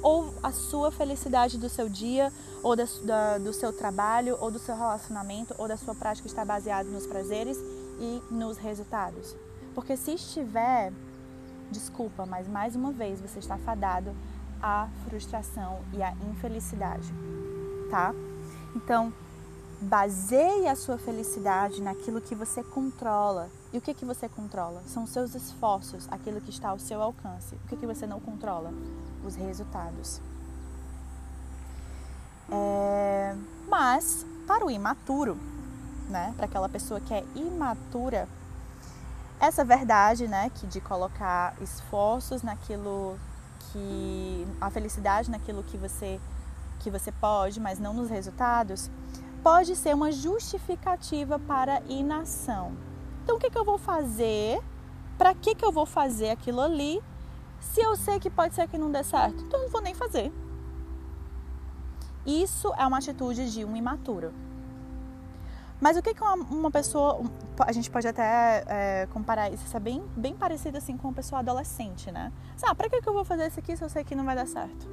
Ou a sua felicidade do seu dia, ou da, da, do seu trabalho, ou do seu relacionamento, ou da sua prática está baseado nos prazeres e nos resultados. Porque se estiver, desculpa, mas mais uma vez você está fadado à frustração e à infelicidade, tá? Então, baseie a sua felicidade naquilo que você controla. E o que que você controla? São os seus esforços, aquilo que está ao seu alcance. O que que você não controla? Os resultados. É... Mas para o imaturo, né, para aquela pessoa que é imatura, essa verdade, né, que de colocar esforços naquilo que a felicidade naquilo que você que você pode, mas não nos resultados, pode ser uma justificativa para inação. Então, o que, que eu vou fazer? Para que, que eu vou fazer aquilo ali se eu sei que pode ser que não dê certo? Então, não vou nem fazer. Isso é uma atitude de um imaturo. Mas o que, que uma, uma pessoa. A gente pode até é, comparar isso, isso é bem, bem parecido assim com uma pessoa adolescente, né? Ah, pra que, que eu vou fazer isso aqui se eu sei que não vai dar certo?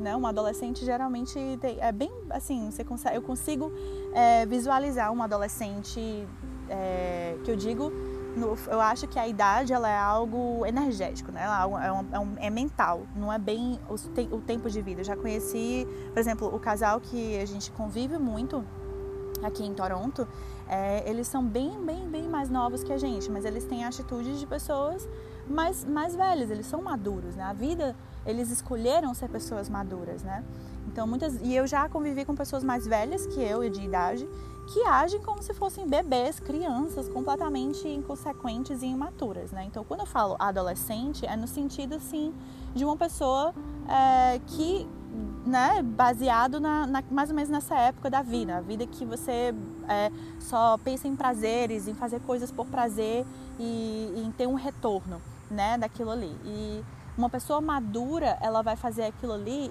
Né? Um adolescente geralmente tem, é bem assim, você consegue, eu consigo é, visualizar um adolescente é, que eu digo, no, eu acho que a idade ela é algo energético, né? Ela é, um, é, um, é mental, não é bem o, o tempo de vida. Eu já conheci, por exemplo, o casal que a gente convive muito aqui em Toronto, é, eles são bem, bem, bem mais novos que a gente, mas eles têm atitudes de pessoas mais, mais velhas, eles são maduros, né? A vida, eles escolheram ser pessoas maduras, né? Então, muitas. E eu já convivi com pessoas mais velhas que eu e de idade que agem como se fossem bebês, crianças completamente inconsequentes e imaturas, né? Então, quando eu falo adolescente, é no sentido, assim, de uma pessoa é, que né, baseado na, na, mais ou menos nessa época da vida, a vida que você é, só pensa em prazeres, em fazer coisas por prazer e, e, em ter um retorno, né, daquilo ali. E uma pessoa madura, ela vai fazer aquilo ali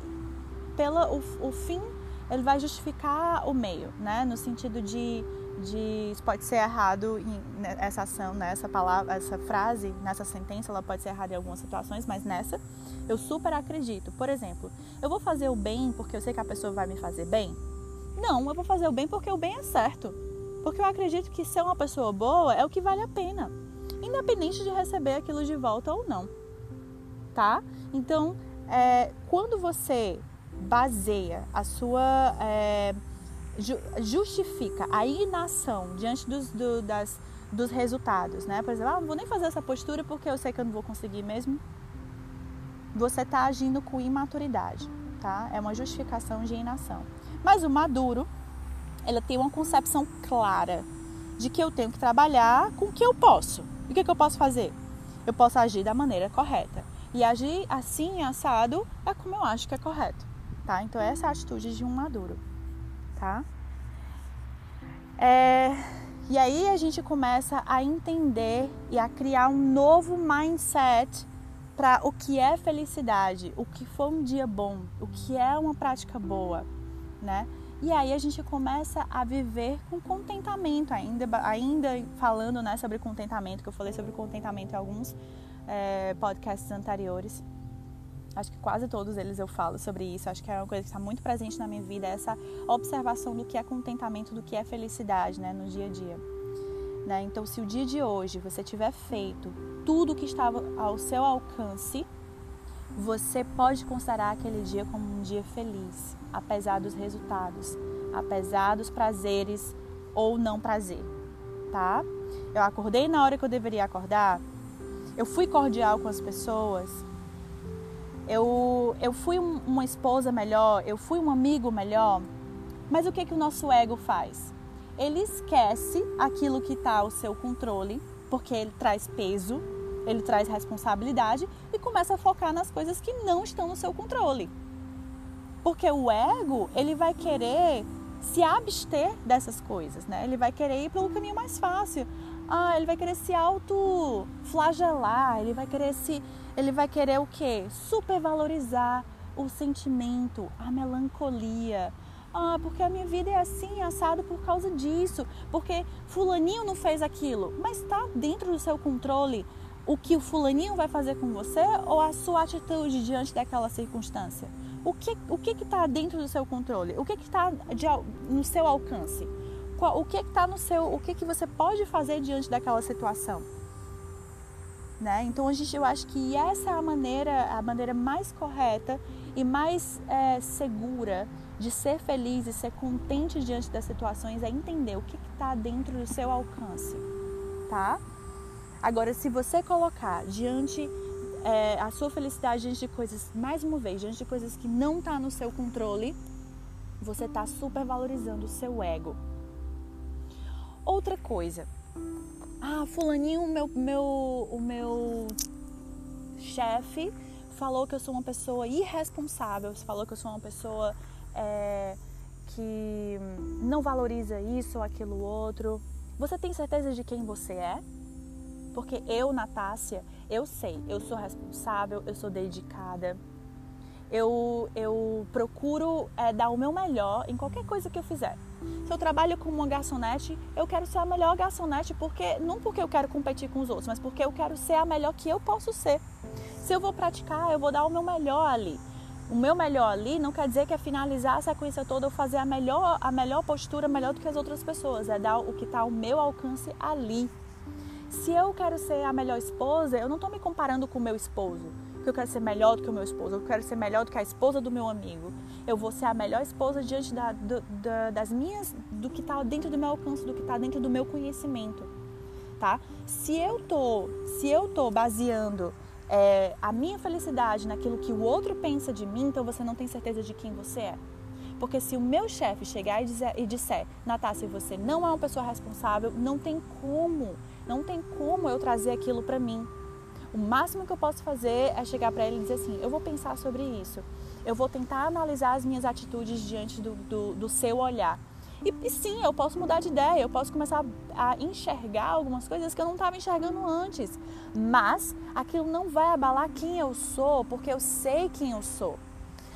pela o, o fim, ele vai justificar o meio, né, no sentido de de isso pode ser errado em, né, essa ação, né, essa palavra, essa frase, nessa sentença, ela pode ser errada em algumas situações, mas nessa eu super acredito. Por exemplo, eu vou fazer o bem porque eu sei que a pessoa vai me fazer bem? Não, eu vou fazer o bem porque o bem é certo. Porque eu acredito que ser uma pessoa boa é o que vale a pena, independente de receber aquilo de volta ou não, tá? Então, é, quando você baseia a sua é, justifica a inação diante dos, do, das, dos resultados, né? Por exemplo, ah, não vou nem fazer essa postura porque eu sei que eu não vou conseguir mesmo. Você está agindo com imaturidade, tá? É uma justificação de inação. Mas o maduro, ela tem uma concepção clara de que eu tenho que trabalhar com o que eu posso. E o que, que eu posso fazer? Eu posso agir da maneira correta. E agir assim, assado, é como eu acho que é correto, tá? Então essa é a atitude de um maduro tá? É, e aí a gente começa a entender e a criar um novo mindset para o que é felicidade, o que foi um dia bom, o que é uma prática boa, né? E aí a gente começa a viver com contentamento, ainda, ainda falando né, sobre contentamento, que eu falei sobre contentamento em alguns é, podcasts anteriores. Acho que quase todos eles eu falo sobre isso. Acho que é uma coisa que está muito presente na minha vida, essa observação do que é contentamento, do que é felicidade, né, no dia a dia. Né? Então, se o dia de hoje você tiver feito tudo que estava ao seu alcance, você pode considerar aquele dia como um dia feliz, apesar dos resultados, apesar dos prazeres ou não prazer, tá? Eu acordei na hora que eu deveria acordar, eu fui cordial com as pessoas, eu, eu fui uma esposa melhor, eu fui um amigo melhor. Mas o que, que o nosso ego faz? Ele esquece aquilo que está ao seu controle, porque ele traz peso, ele traz responsabilidade e começa a focar nas coisas que não estão no seu controle. Porque o ego, ele vai querer se abster dessas coisas, né? Ele vai querer ir pelo caminho mais fácil. Ah, ele vai querer se auto-flagelar, ele vai querer se ele vai querer o quê? Supervalorizar o sentimento, a melancolia. Ah, porque a minha vida é assim, assado por causa disso, porque fulaninho não fez aquilo, mas está dentro do seu controle o que o fulaninho vai fazer com você ou a sua atitude diante daquela circunstância? O que o que está dentro do seu controle? O que está no seu alcance? O que está no seu, o que, que você pode fazer diante daquela situação? Né? Então a gente, eu acho que essa é a maneira, a maneira mais correta e mais é, segura de ser feliz e ser contente diante das situações é entender o que está dentro do seu alcance, tá? Agora, se você colocar diante é, a sua felicidade diante de coisas, mais uma vez, diante de coisas que não está no seu controle, você está supervalorizando o seu ego. Outra coisa, ah, fulaninho, meu, meu, o meu chefe falou que eu sou uma pessoa irresponsável, falou que eu sou uma pessoa é, que não valoriza isso ou aquilo outro. Você tem certeza de quem você é? Porque eu, Natácia, eu sei, eu sou responsável, eu sou dedicada. Eu, eu procuro é, dar o meu melhor em qualquer coisa que eu fizer. Se eu trabalho como uma garçonete, eu quero ser a melhor garçonete, porque não porque eu quero competir com os outros, mas porque eu quero ser a melhor que eu posso ser. Se eu vou praticar, eu vou dar o meu melhor ali. O meu melhor ali não quer dizer que é finalizar a sequência toda ou fazer a melhor, a melhor postura melhor do que as outras pessoas. É dar o que está ao meu alcance ali. Se eu quero ser a melhor esposa, eu não estou me comparando com o meu esposo, que eu quero ser melhor do que o meu esposo, eu quero ser melhor do que a esposa do meu amigo. Eu vou ser a melhor esposa diante da, do, da, das minhas, do que está dentro do meu alcance, do que está dentro do meu conhecimento, tá? Se eu tô, se eu tô baseando é, a minha felicidade naquilo que o outro pensa de mim, então você não tem certeza de quem você é. Porque se o meu chefe chegar e, dizer, e disser, Natácia, você não é uma pessoa responsável, não tem como não tem como eu trazer aquilo para mim. O máximo que eu posso fazer é chegar para ele e dizer assim: eu vou pensar sobre isso. Eu vou tentar analisar as minhas atitudes diante do, do, do seu olhar. E, e, sim, eu posso mudar de ideia, eu posso começar a enxergar algumas coisas que eu não estava enxergando antes. Mas aquilo não vai abalar quem eu sou, porque eu sei quem eu sou.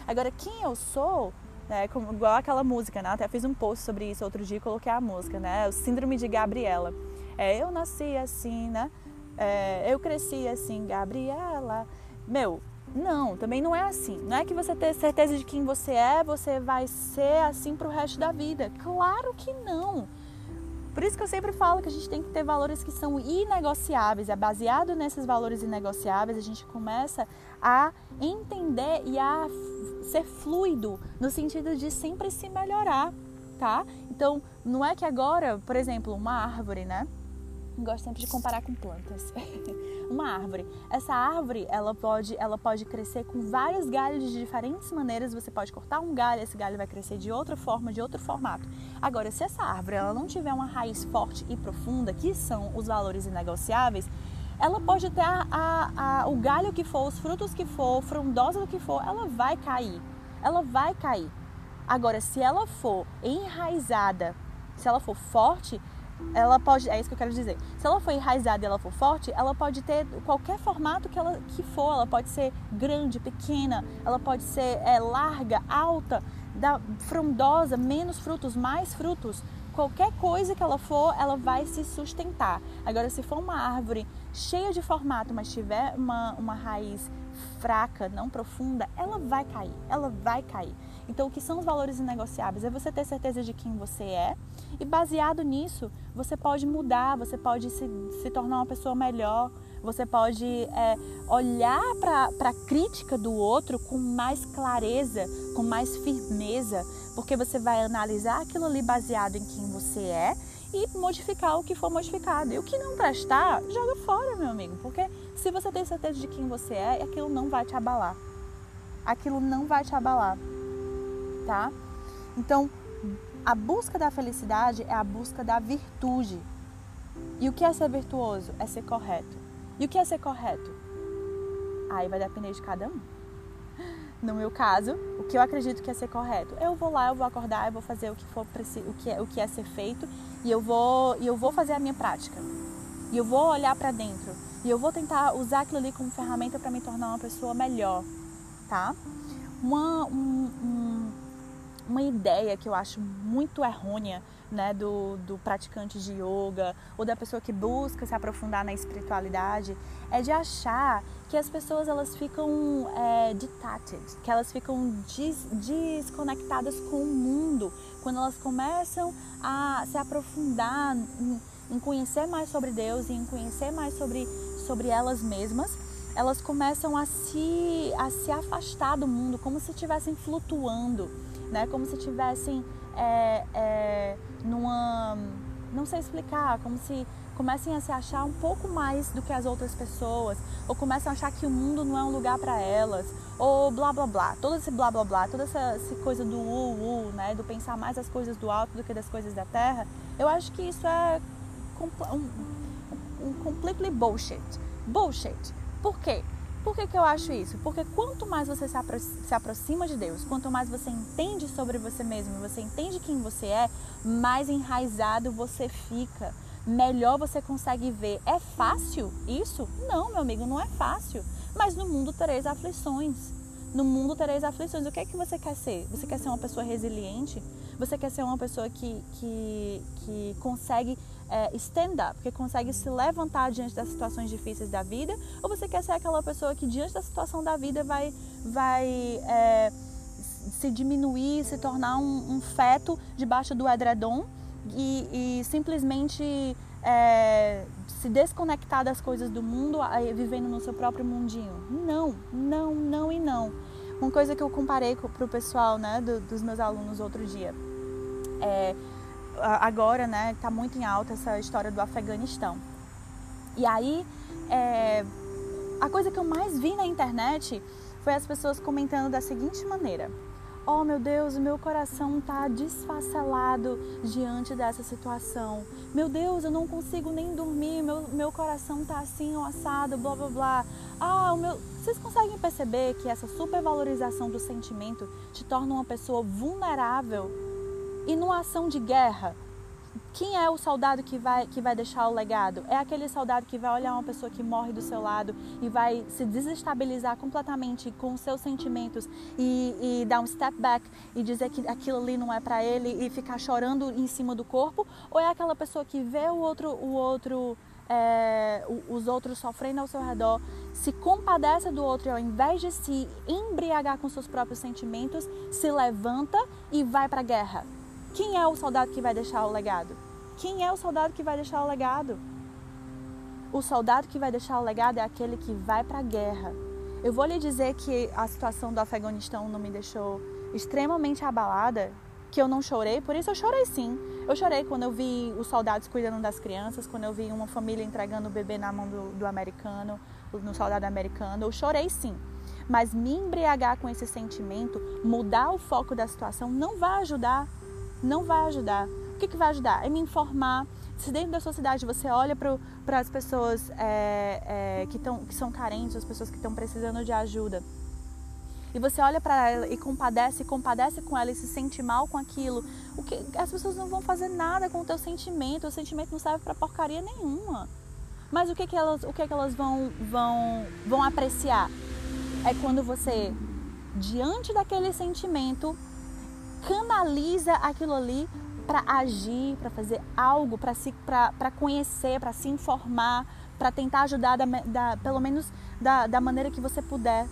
Agora, quem eu sou, né, como, igual aquela música, né? Até fiz um post sobre isso outro dia e coloquei a música, né? O Síndrome de Gabriela. É, eu nasci assim, né? É, eu cresci assim, Gabriela. Meu, não, também não é assim. Não é que você ter certeza de quem você é, você vai ser assim pro resto da vida. Claro que não. Por isso que eu sempre falo que a gente tem que ter valores que são inegociáveis. É baseado nesses valores inegociáveis, a gente começa a entender e a ser fluido no sentido de sempre se melhorar, tá? Então, não é que agora, por exemplo, uma árvore, né? Gosto sempre de comparar com plantas. uma árvore. Essa árvore, ela pode, ela pode crescer com vários galhos de diferentes maneiras. Você pode cortar um galho, esse galho vai crescer de outra forma, de outro formato. Agora, se essa árvore ela não tiver uma raiz forte e profunda, que são os valores inegociáveis, ela pode ter a, a, a, o galho que for, os frutos que for, frondosa do que for, ela vai cair. Ela vai cair. Agora, se ela for enraizada, se ela for forte, ela pode, é isso que eu quero dizer. Se ela for enraizada e ela for forte, ela pode ter qualquer formato que ela que for. Ela pode ser grande, pequena, ela pode ser é, larga, alta, da, frondosa, menos frutos, mais frutos. Qualquer coisa que ela for, ela vai se sustentar. Agora, se for uma árvore cheia de formato, mas tiver uma, uma raiz fraca, não profunda, ela vai cair. Ela vai cair. Então, o que são os valores inegociáveis? É você ter certeza de quem você é e, baseado nisso, você pode mudar, você pode se, se tornar uma pessoa melhor, você pode é, olhar para a crítica do outro com mais clareza, com mais firmeza, porque você vai analisar aquilo ali baseado em quem você é e modificar o que for modificado. E o que não prestar, joga fora, meu amigo, porque se você tem certeza de quem você é, aquilo não vai te abalar. Aquilo não vai te abalar tá? Então, a busca da felicidade é a busca da virtude. E o que é ser virtuoso? É ser correto. E o que é ser correto? Aí vai depender de cada um. No meu caso, o que eu acredito que é ser correto, eu vou lá, eu vou acordar, eu vou fazer o que for o que é, o que é ser feito e eu vou e eu vou fazer a minha prática. E eu vou olhar para dentro e eu vou tentar usar aquilo ali como ferramenta para me tornar uma pessoa melhor, tá? Uma, um, um uma ideia que eu acho muito errônea né, do, do praticante de yoga ou da pessoa que busca se aprofundar na espiritualidade é de achar que as pessoas elas ficam é, detached, que elas ficam des, desconectadas com o mundo quando elas começam a se aprofundar em, em conhecer mais sobre Deus e em conhecer mais sobre, sobre elas mesmas elas começam a se, a se afastar do mundo, como se estivessem flutuando, né? como se estivessem é, é, numa. Não sei explicar, como se comecem a se achar um pouco mais do que as outras pessoas, ou começam a achar que o mundo não é um lugar para elas, ou blá blá blá, todo esse blá blá blá, toda essa, essa coisa do u, u, né, do pensar mais as coisas do alto do que das coisas da terra, eu acho que isso é um, um completely bullshit. Bullshit. Por quê? Por que, que eu acho isso? Porque quanto mais você se, apro se aproxima de Deus, quanto mais você entende sobre você mesmo, você entende quem você é, mais enraizado você fica. Melhor você consegue ver. É fácil isso? Não, meu amigo, não é fácil. Mas no mundo tereis aflições. No mundo tereis aflições. O que é que você quer ser? Você quer ser uma pessoa resiliente? Você quer ser uma pessoa que, que, que consegue é, stand up, que consegue se levantar diante das situações difíceis da vida? Ou você quer ser aquela pessoa que diante da situação da vida vai, vai é, se diminuir, se tornar um, um, feto debaixo do edredom e, e simplesmente é, se desconectar das coisas do mundo, vivendo no seu próprio mundinho? Não, não, não e não. Uma coisa que eu comparei para o pessoal, né, do, dos meus alunos outro dia, é, agora, né, está muito em alta essa história do Afeganistão. E aí, é, a coisa que eu mais vi na internet foi as pessoas comentando da seguinte maneira: Oh meu Deus, o meu coração está desfacelado diante dessa situação. Meu Deus, eu não consigo nem dormir, meu, meu coração está assim, assado, blá blá blá. Ah, o meu. Vocês conseguem perceber que essa supervalorização do sentimento te torna uma pessoa vulnerável e numa ação de guerra, quem é o soldado que vai, que vai deixar o legado? É aquele soldado que vai olhar uma pessoa que morre do seu lado e vai se desestabilizar completamente com seus sentimentos e, e dar um step back e dizer que aquilo ali não é para ele e ficar chorando em cima do corpo? Ou é aquela pessoa que vê o outro, o outro é, os outros sofrendo ao seu redor, se compadece do outro e ao invés de se embriagar com seus próprios sentimentos, se levanta e vai para a guerra? Quem é o soldado que vai deixar o legado? Quem é o soldado que vai deixar o legado? O soldado que vai deixar o legado é aquele que vai para a guerra. Eu vou lhe dizer que a situação do Afeganistão não me deixou extremamente abalada, que eu não chorei, por isso eu chorei sim. Eu chorei quando eu vi os soldados cuidando das crianças, quando eu vi uma família entregando o bebê na mão do, do americano, no soldado americano. Eu chorei sim. Mas me embriagar com esse sentimento, mudar o foco da situação, não vai ajudar não vai ajudar. O que, que vai ajudar? É me informar. Se dentro da sua cidade você olha para as pessoas é, é, que, tão, que são carentes, as pessoas que estão precisando de ajuda, e você olha para ela e compadece, compadece com ela e se sente mal com aquilo, o que as pessoas não vão fazer nada com o teu sentimento, o sentimento não serve para porcaria nenhuma. Mas o que que elas, o que que elas vão vão vão apreciar? É quando você diante daquele sentimento canaliza aquilo ali para agir, para fazer algo, para se, para conhecer, para se informar, para tentar ajudar da, da, pelo menos da, da maneira que você puder,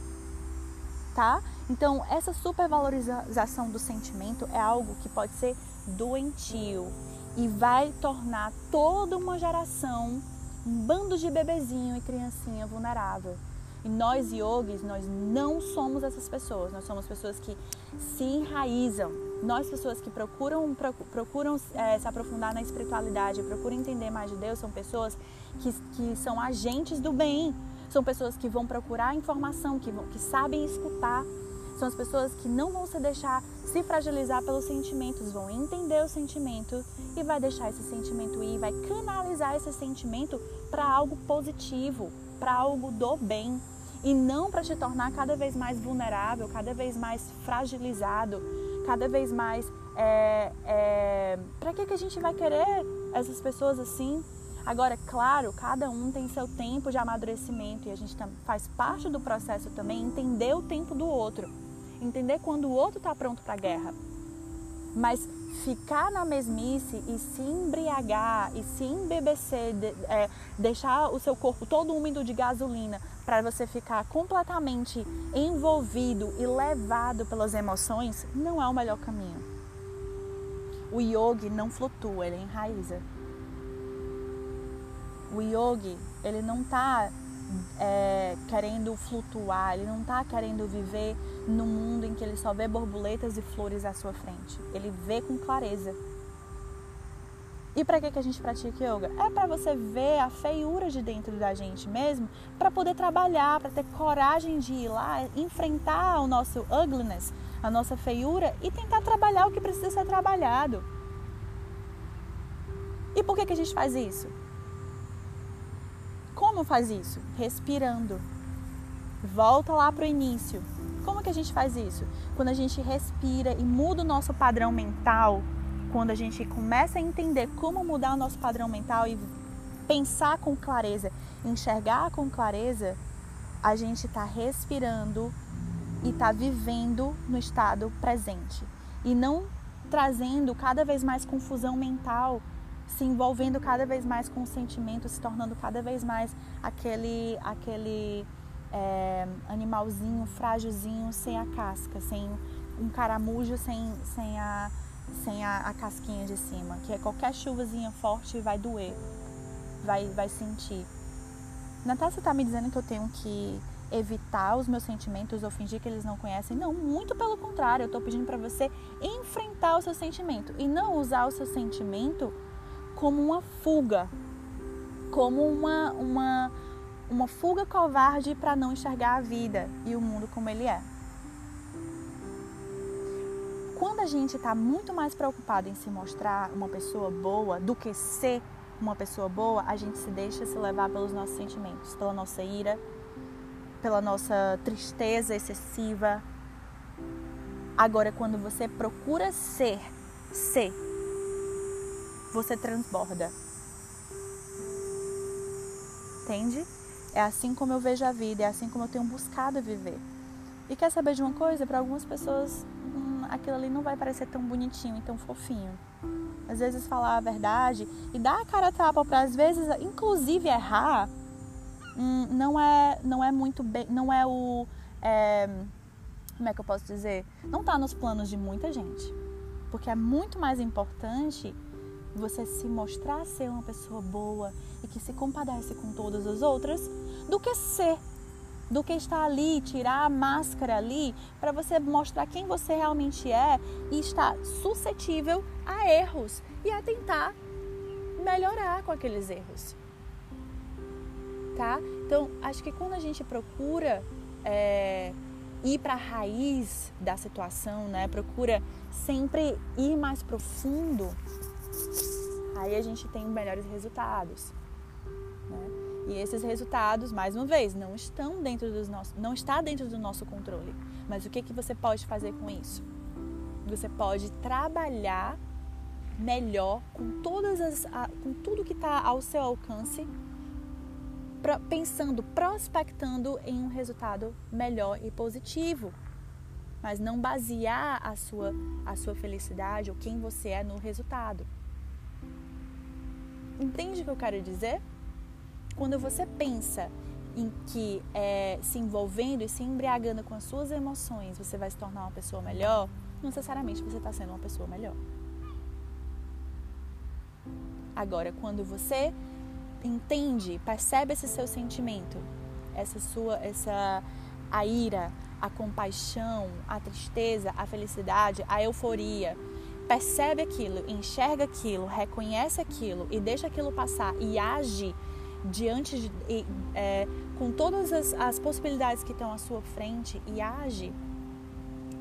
tá? Então essa supervalorização do sentimento é algo que pode ser doentio e vai tornar toda uma geração um bando de bebezinho e criancinha vulnerável. E nós yogis, nós não somos essas pessoas. Nós somos pessoas que se enraizam. Nós, pessoas que procuram, procuram é, se aprofundar na espiritualidade, procuram entender mais de Deus, são pessoas que, que são agentes do bem. São pessoas que vão procurar informação, que, vão, que sabem escutar. São as pessoas que não vão se deixar se fragilizar pelos sentimentos, vão entender o sentimento e vai deixar esse sentimento ir, vai canalizar esse sentimento para algo positivo, para algo do bem, e não para te tornar cada vez mais vulnerável, cada vez mais fragilizado, cada vez mais. É, é, para que, que a gente vai querer essas pessoas assim? Agora, claro, cada um tem seu tempo de amadurecimento e a gente faz parte do processo também entender o tempo do outro, entender quando o outro está pronto para a guerra. Mas ficar na mesmice e se embriagar e se embebecer, de, é, deixar o seu corpo todo úmido de gasolina para você ficar completamente envolvido e levado pelas emoções, não é o melhor caminho. O yogi não flutua, ele enraiza. O yogi, ele não está é, querendo flutuar, ele não está querendo viver no mundo em que ele só vê borboletas e flores à sua frente. Ele vê com clareza. E para que, que a gente pratica yoga? É para você ver a feiura de dentro da gente mesmo, para poder trabalhar, para ter coragem de ir lá, enfrentar o nosso ugliness, a nossa feiura e tentar trabalhar o que precisa ser trabalhado. E por que, que a gente faz isso? Como faz isso? Respirando. Volta lá para o início. Como que a gente faz isso? Quando a gente respira e muda o nosso padrão mental, quando a gente começa a entender como mudar o nosso padrão mental e pensar com clareza, enxergar com clareza, a gente está respirando e está vivendo no estado presente. E não trazendo cada vez mais confusão mental se envolvendo cada vez mais com o sentimento, se tornando cada vez mais aquele, aquele é, animalzinho frágilzinho sem a casca, sem um caramujo sem, sem, a, sem a, a casquinha de cima, que é qualquer chuvazinha forte vai doer, vai, vai sentir. Natácia está me dizendo que eu tenho que evitar os meus sentimentos ou fingir que eles não conhecem. Não, muito pelo contrário, eu estou pedindo para você enfrentar o seu sentimento e não usar o seu sentimento como uma fuga, como uma, uma, uma fuga covarde para não enxergar a vida e o mundo como ele é. Quando a gente está muito mais preocupado em se mostrar uma pessoa boa do que ser uma pessoa boa, a gente se deixa se levar pelos nossos sentimentos, pela nossa ira, pela nossa tristeza excessiva. Agora, quando você procura ser, ser você transborda. Entende? É assim como eu vejo a vida, é assim como eu tenho buscado viver. E quer saber de uma coisa? Para algumas pessoas, hum, aquilo ali não vai parecer tão bonitinho e tão fofinho. Às vezes falar a verdade e dar a cara a tapa para às vezes, inclusive errar, hum, não é não é muito bem, não é o é, como é que eu posso dizer? Não está nos planos de muita gente, porque é muito mais importante você se mostrar ser uma pessoa boa e que se compadece com todas as outras, do que ser, do que estar ali, tirar a máscara ali para você mostrar quem você realmente é e estar suscetível a erros e a tentar melhorar com aqueles erros. Tá? Então, acho que quando a gente procura é, ir para a raiz da situação, né? procura sempre ir mais profundo, aí a gente tem melhores resultados. Né? E esses resultados, mais uma vez, não estão dentro dos nossos, não está dentro do nosso controle. Mas o que que você pode fazer com isso? Você pode trabalhar melhor com todas as, com tudo que está ao seu alcance, pensando, prospectando em um resultado melhor e positivo mas não basear a sua, a sua felicidade ou quem você é no resultado. Entende o que eu quero dizer? Quando você pensa em que é, se envolvendo e se embriagando com as suas emoções você vai se tornar uma pessoa melhor, não necessariamente você está sendo uma pessoa melhor. Agora, quando você entende, percebe esse seu sentimento, essa sua, essa a ira, a compaixão, a tristeza, a felicidade, a euforia, percebe aquilo, enxerga aquilo, reconhece aquilo e deixa aquilo passar e age diante de, é, com todas as, as possibilidades que estão à sua frente e age,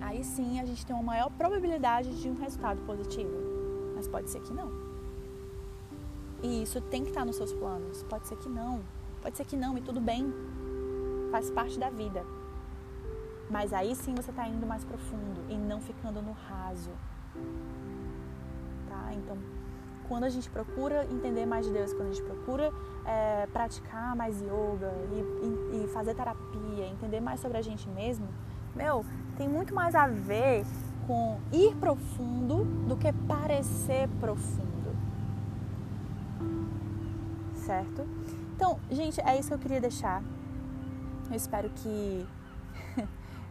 aí sim a gente tem uma maior probabilidade de um resultado positivo. Mas pode ser que não. E isso tem que estar nos seus planos. Pode ser que não. Pode ser que não, e tudo bem. Faz parte da vida. Mas aí sim você está indo mais profundo e não ficando no raso. Tá? Então, quando a gente procura entender mais de Deus, quando a gente procura é, praticar mais yoga e, e, fazer terapia, entender mais sobre a gente mesmo, meu, tem muito mais a ver com ir profundo do que parecer profundo. Certo? Então, gente, é isso que eu queria deixar. Eu espero que.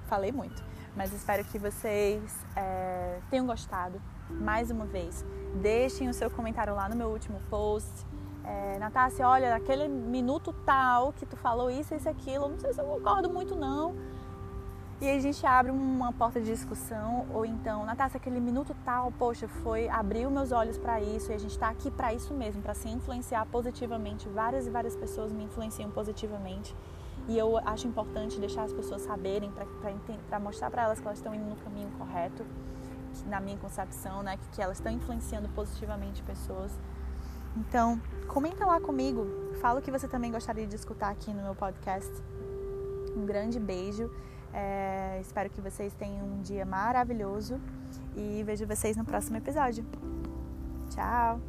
Falei muito, mas espero que vocês é, tenham gostado. Mais uma vez, deixem o seu comentário lá no meu último post. É, Natácia, olha, aquele minuto tal que tu falou isso, isso, aquilo, não sei se eu concordo muito não e a gente abre uma porta de discussão, ou então, Natácia, aquele minuto tal, poxa, foi, abriu meus olhos para isso e a gente está aqui para isso mesmo, para se influenciar positivamente. Várias e várias pessoas me influenciam positivamente e eu acho importante deixar as pessoas saberem, para mostrar para elas que elas estão indo no caminho correto, na minha concepção, né? Que, que elas estão influenciando positivamente pessoas. Então, comenta lá comigo. Fala o que você também gostaria de escutar aqui no meu podcast. Um grande beijo. É, espero que vocês tenham um dia maravilhoso e vejo vocês no próximo episódio. Tchau!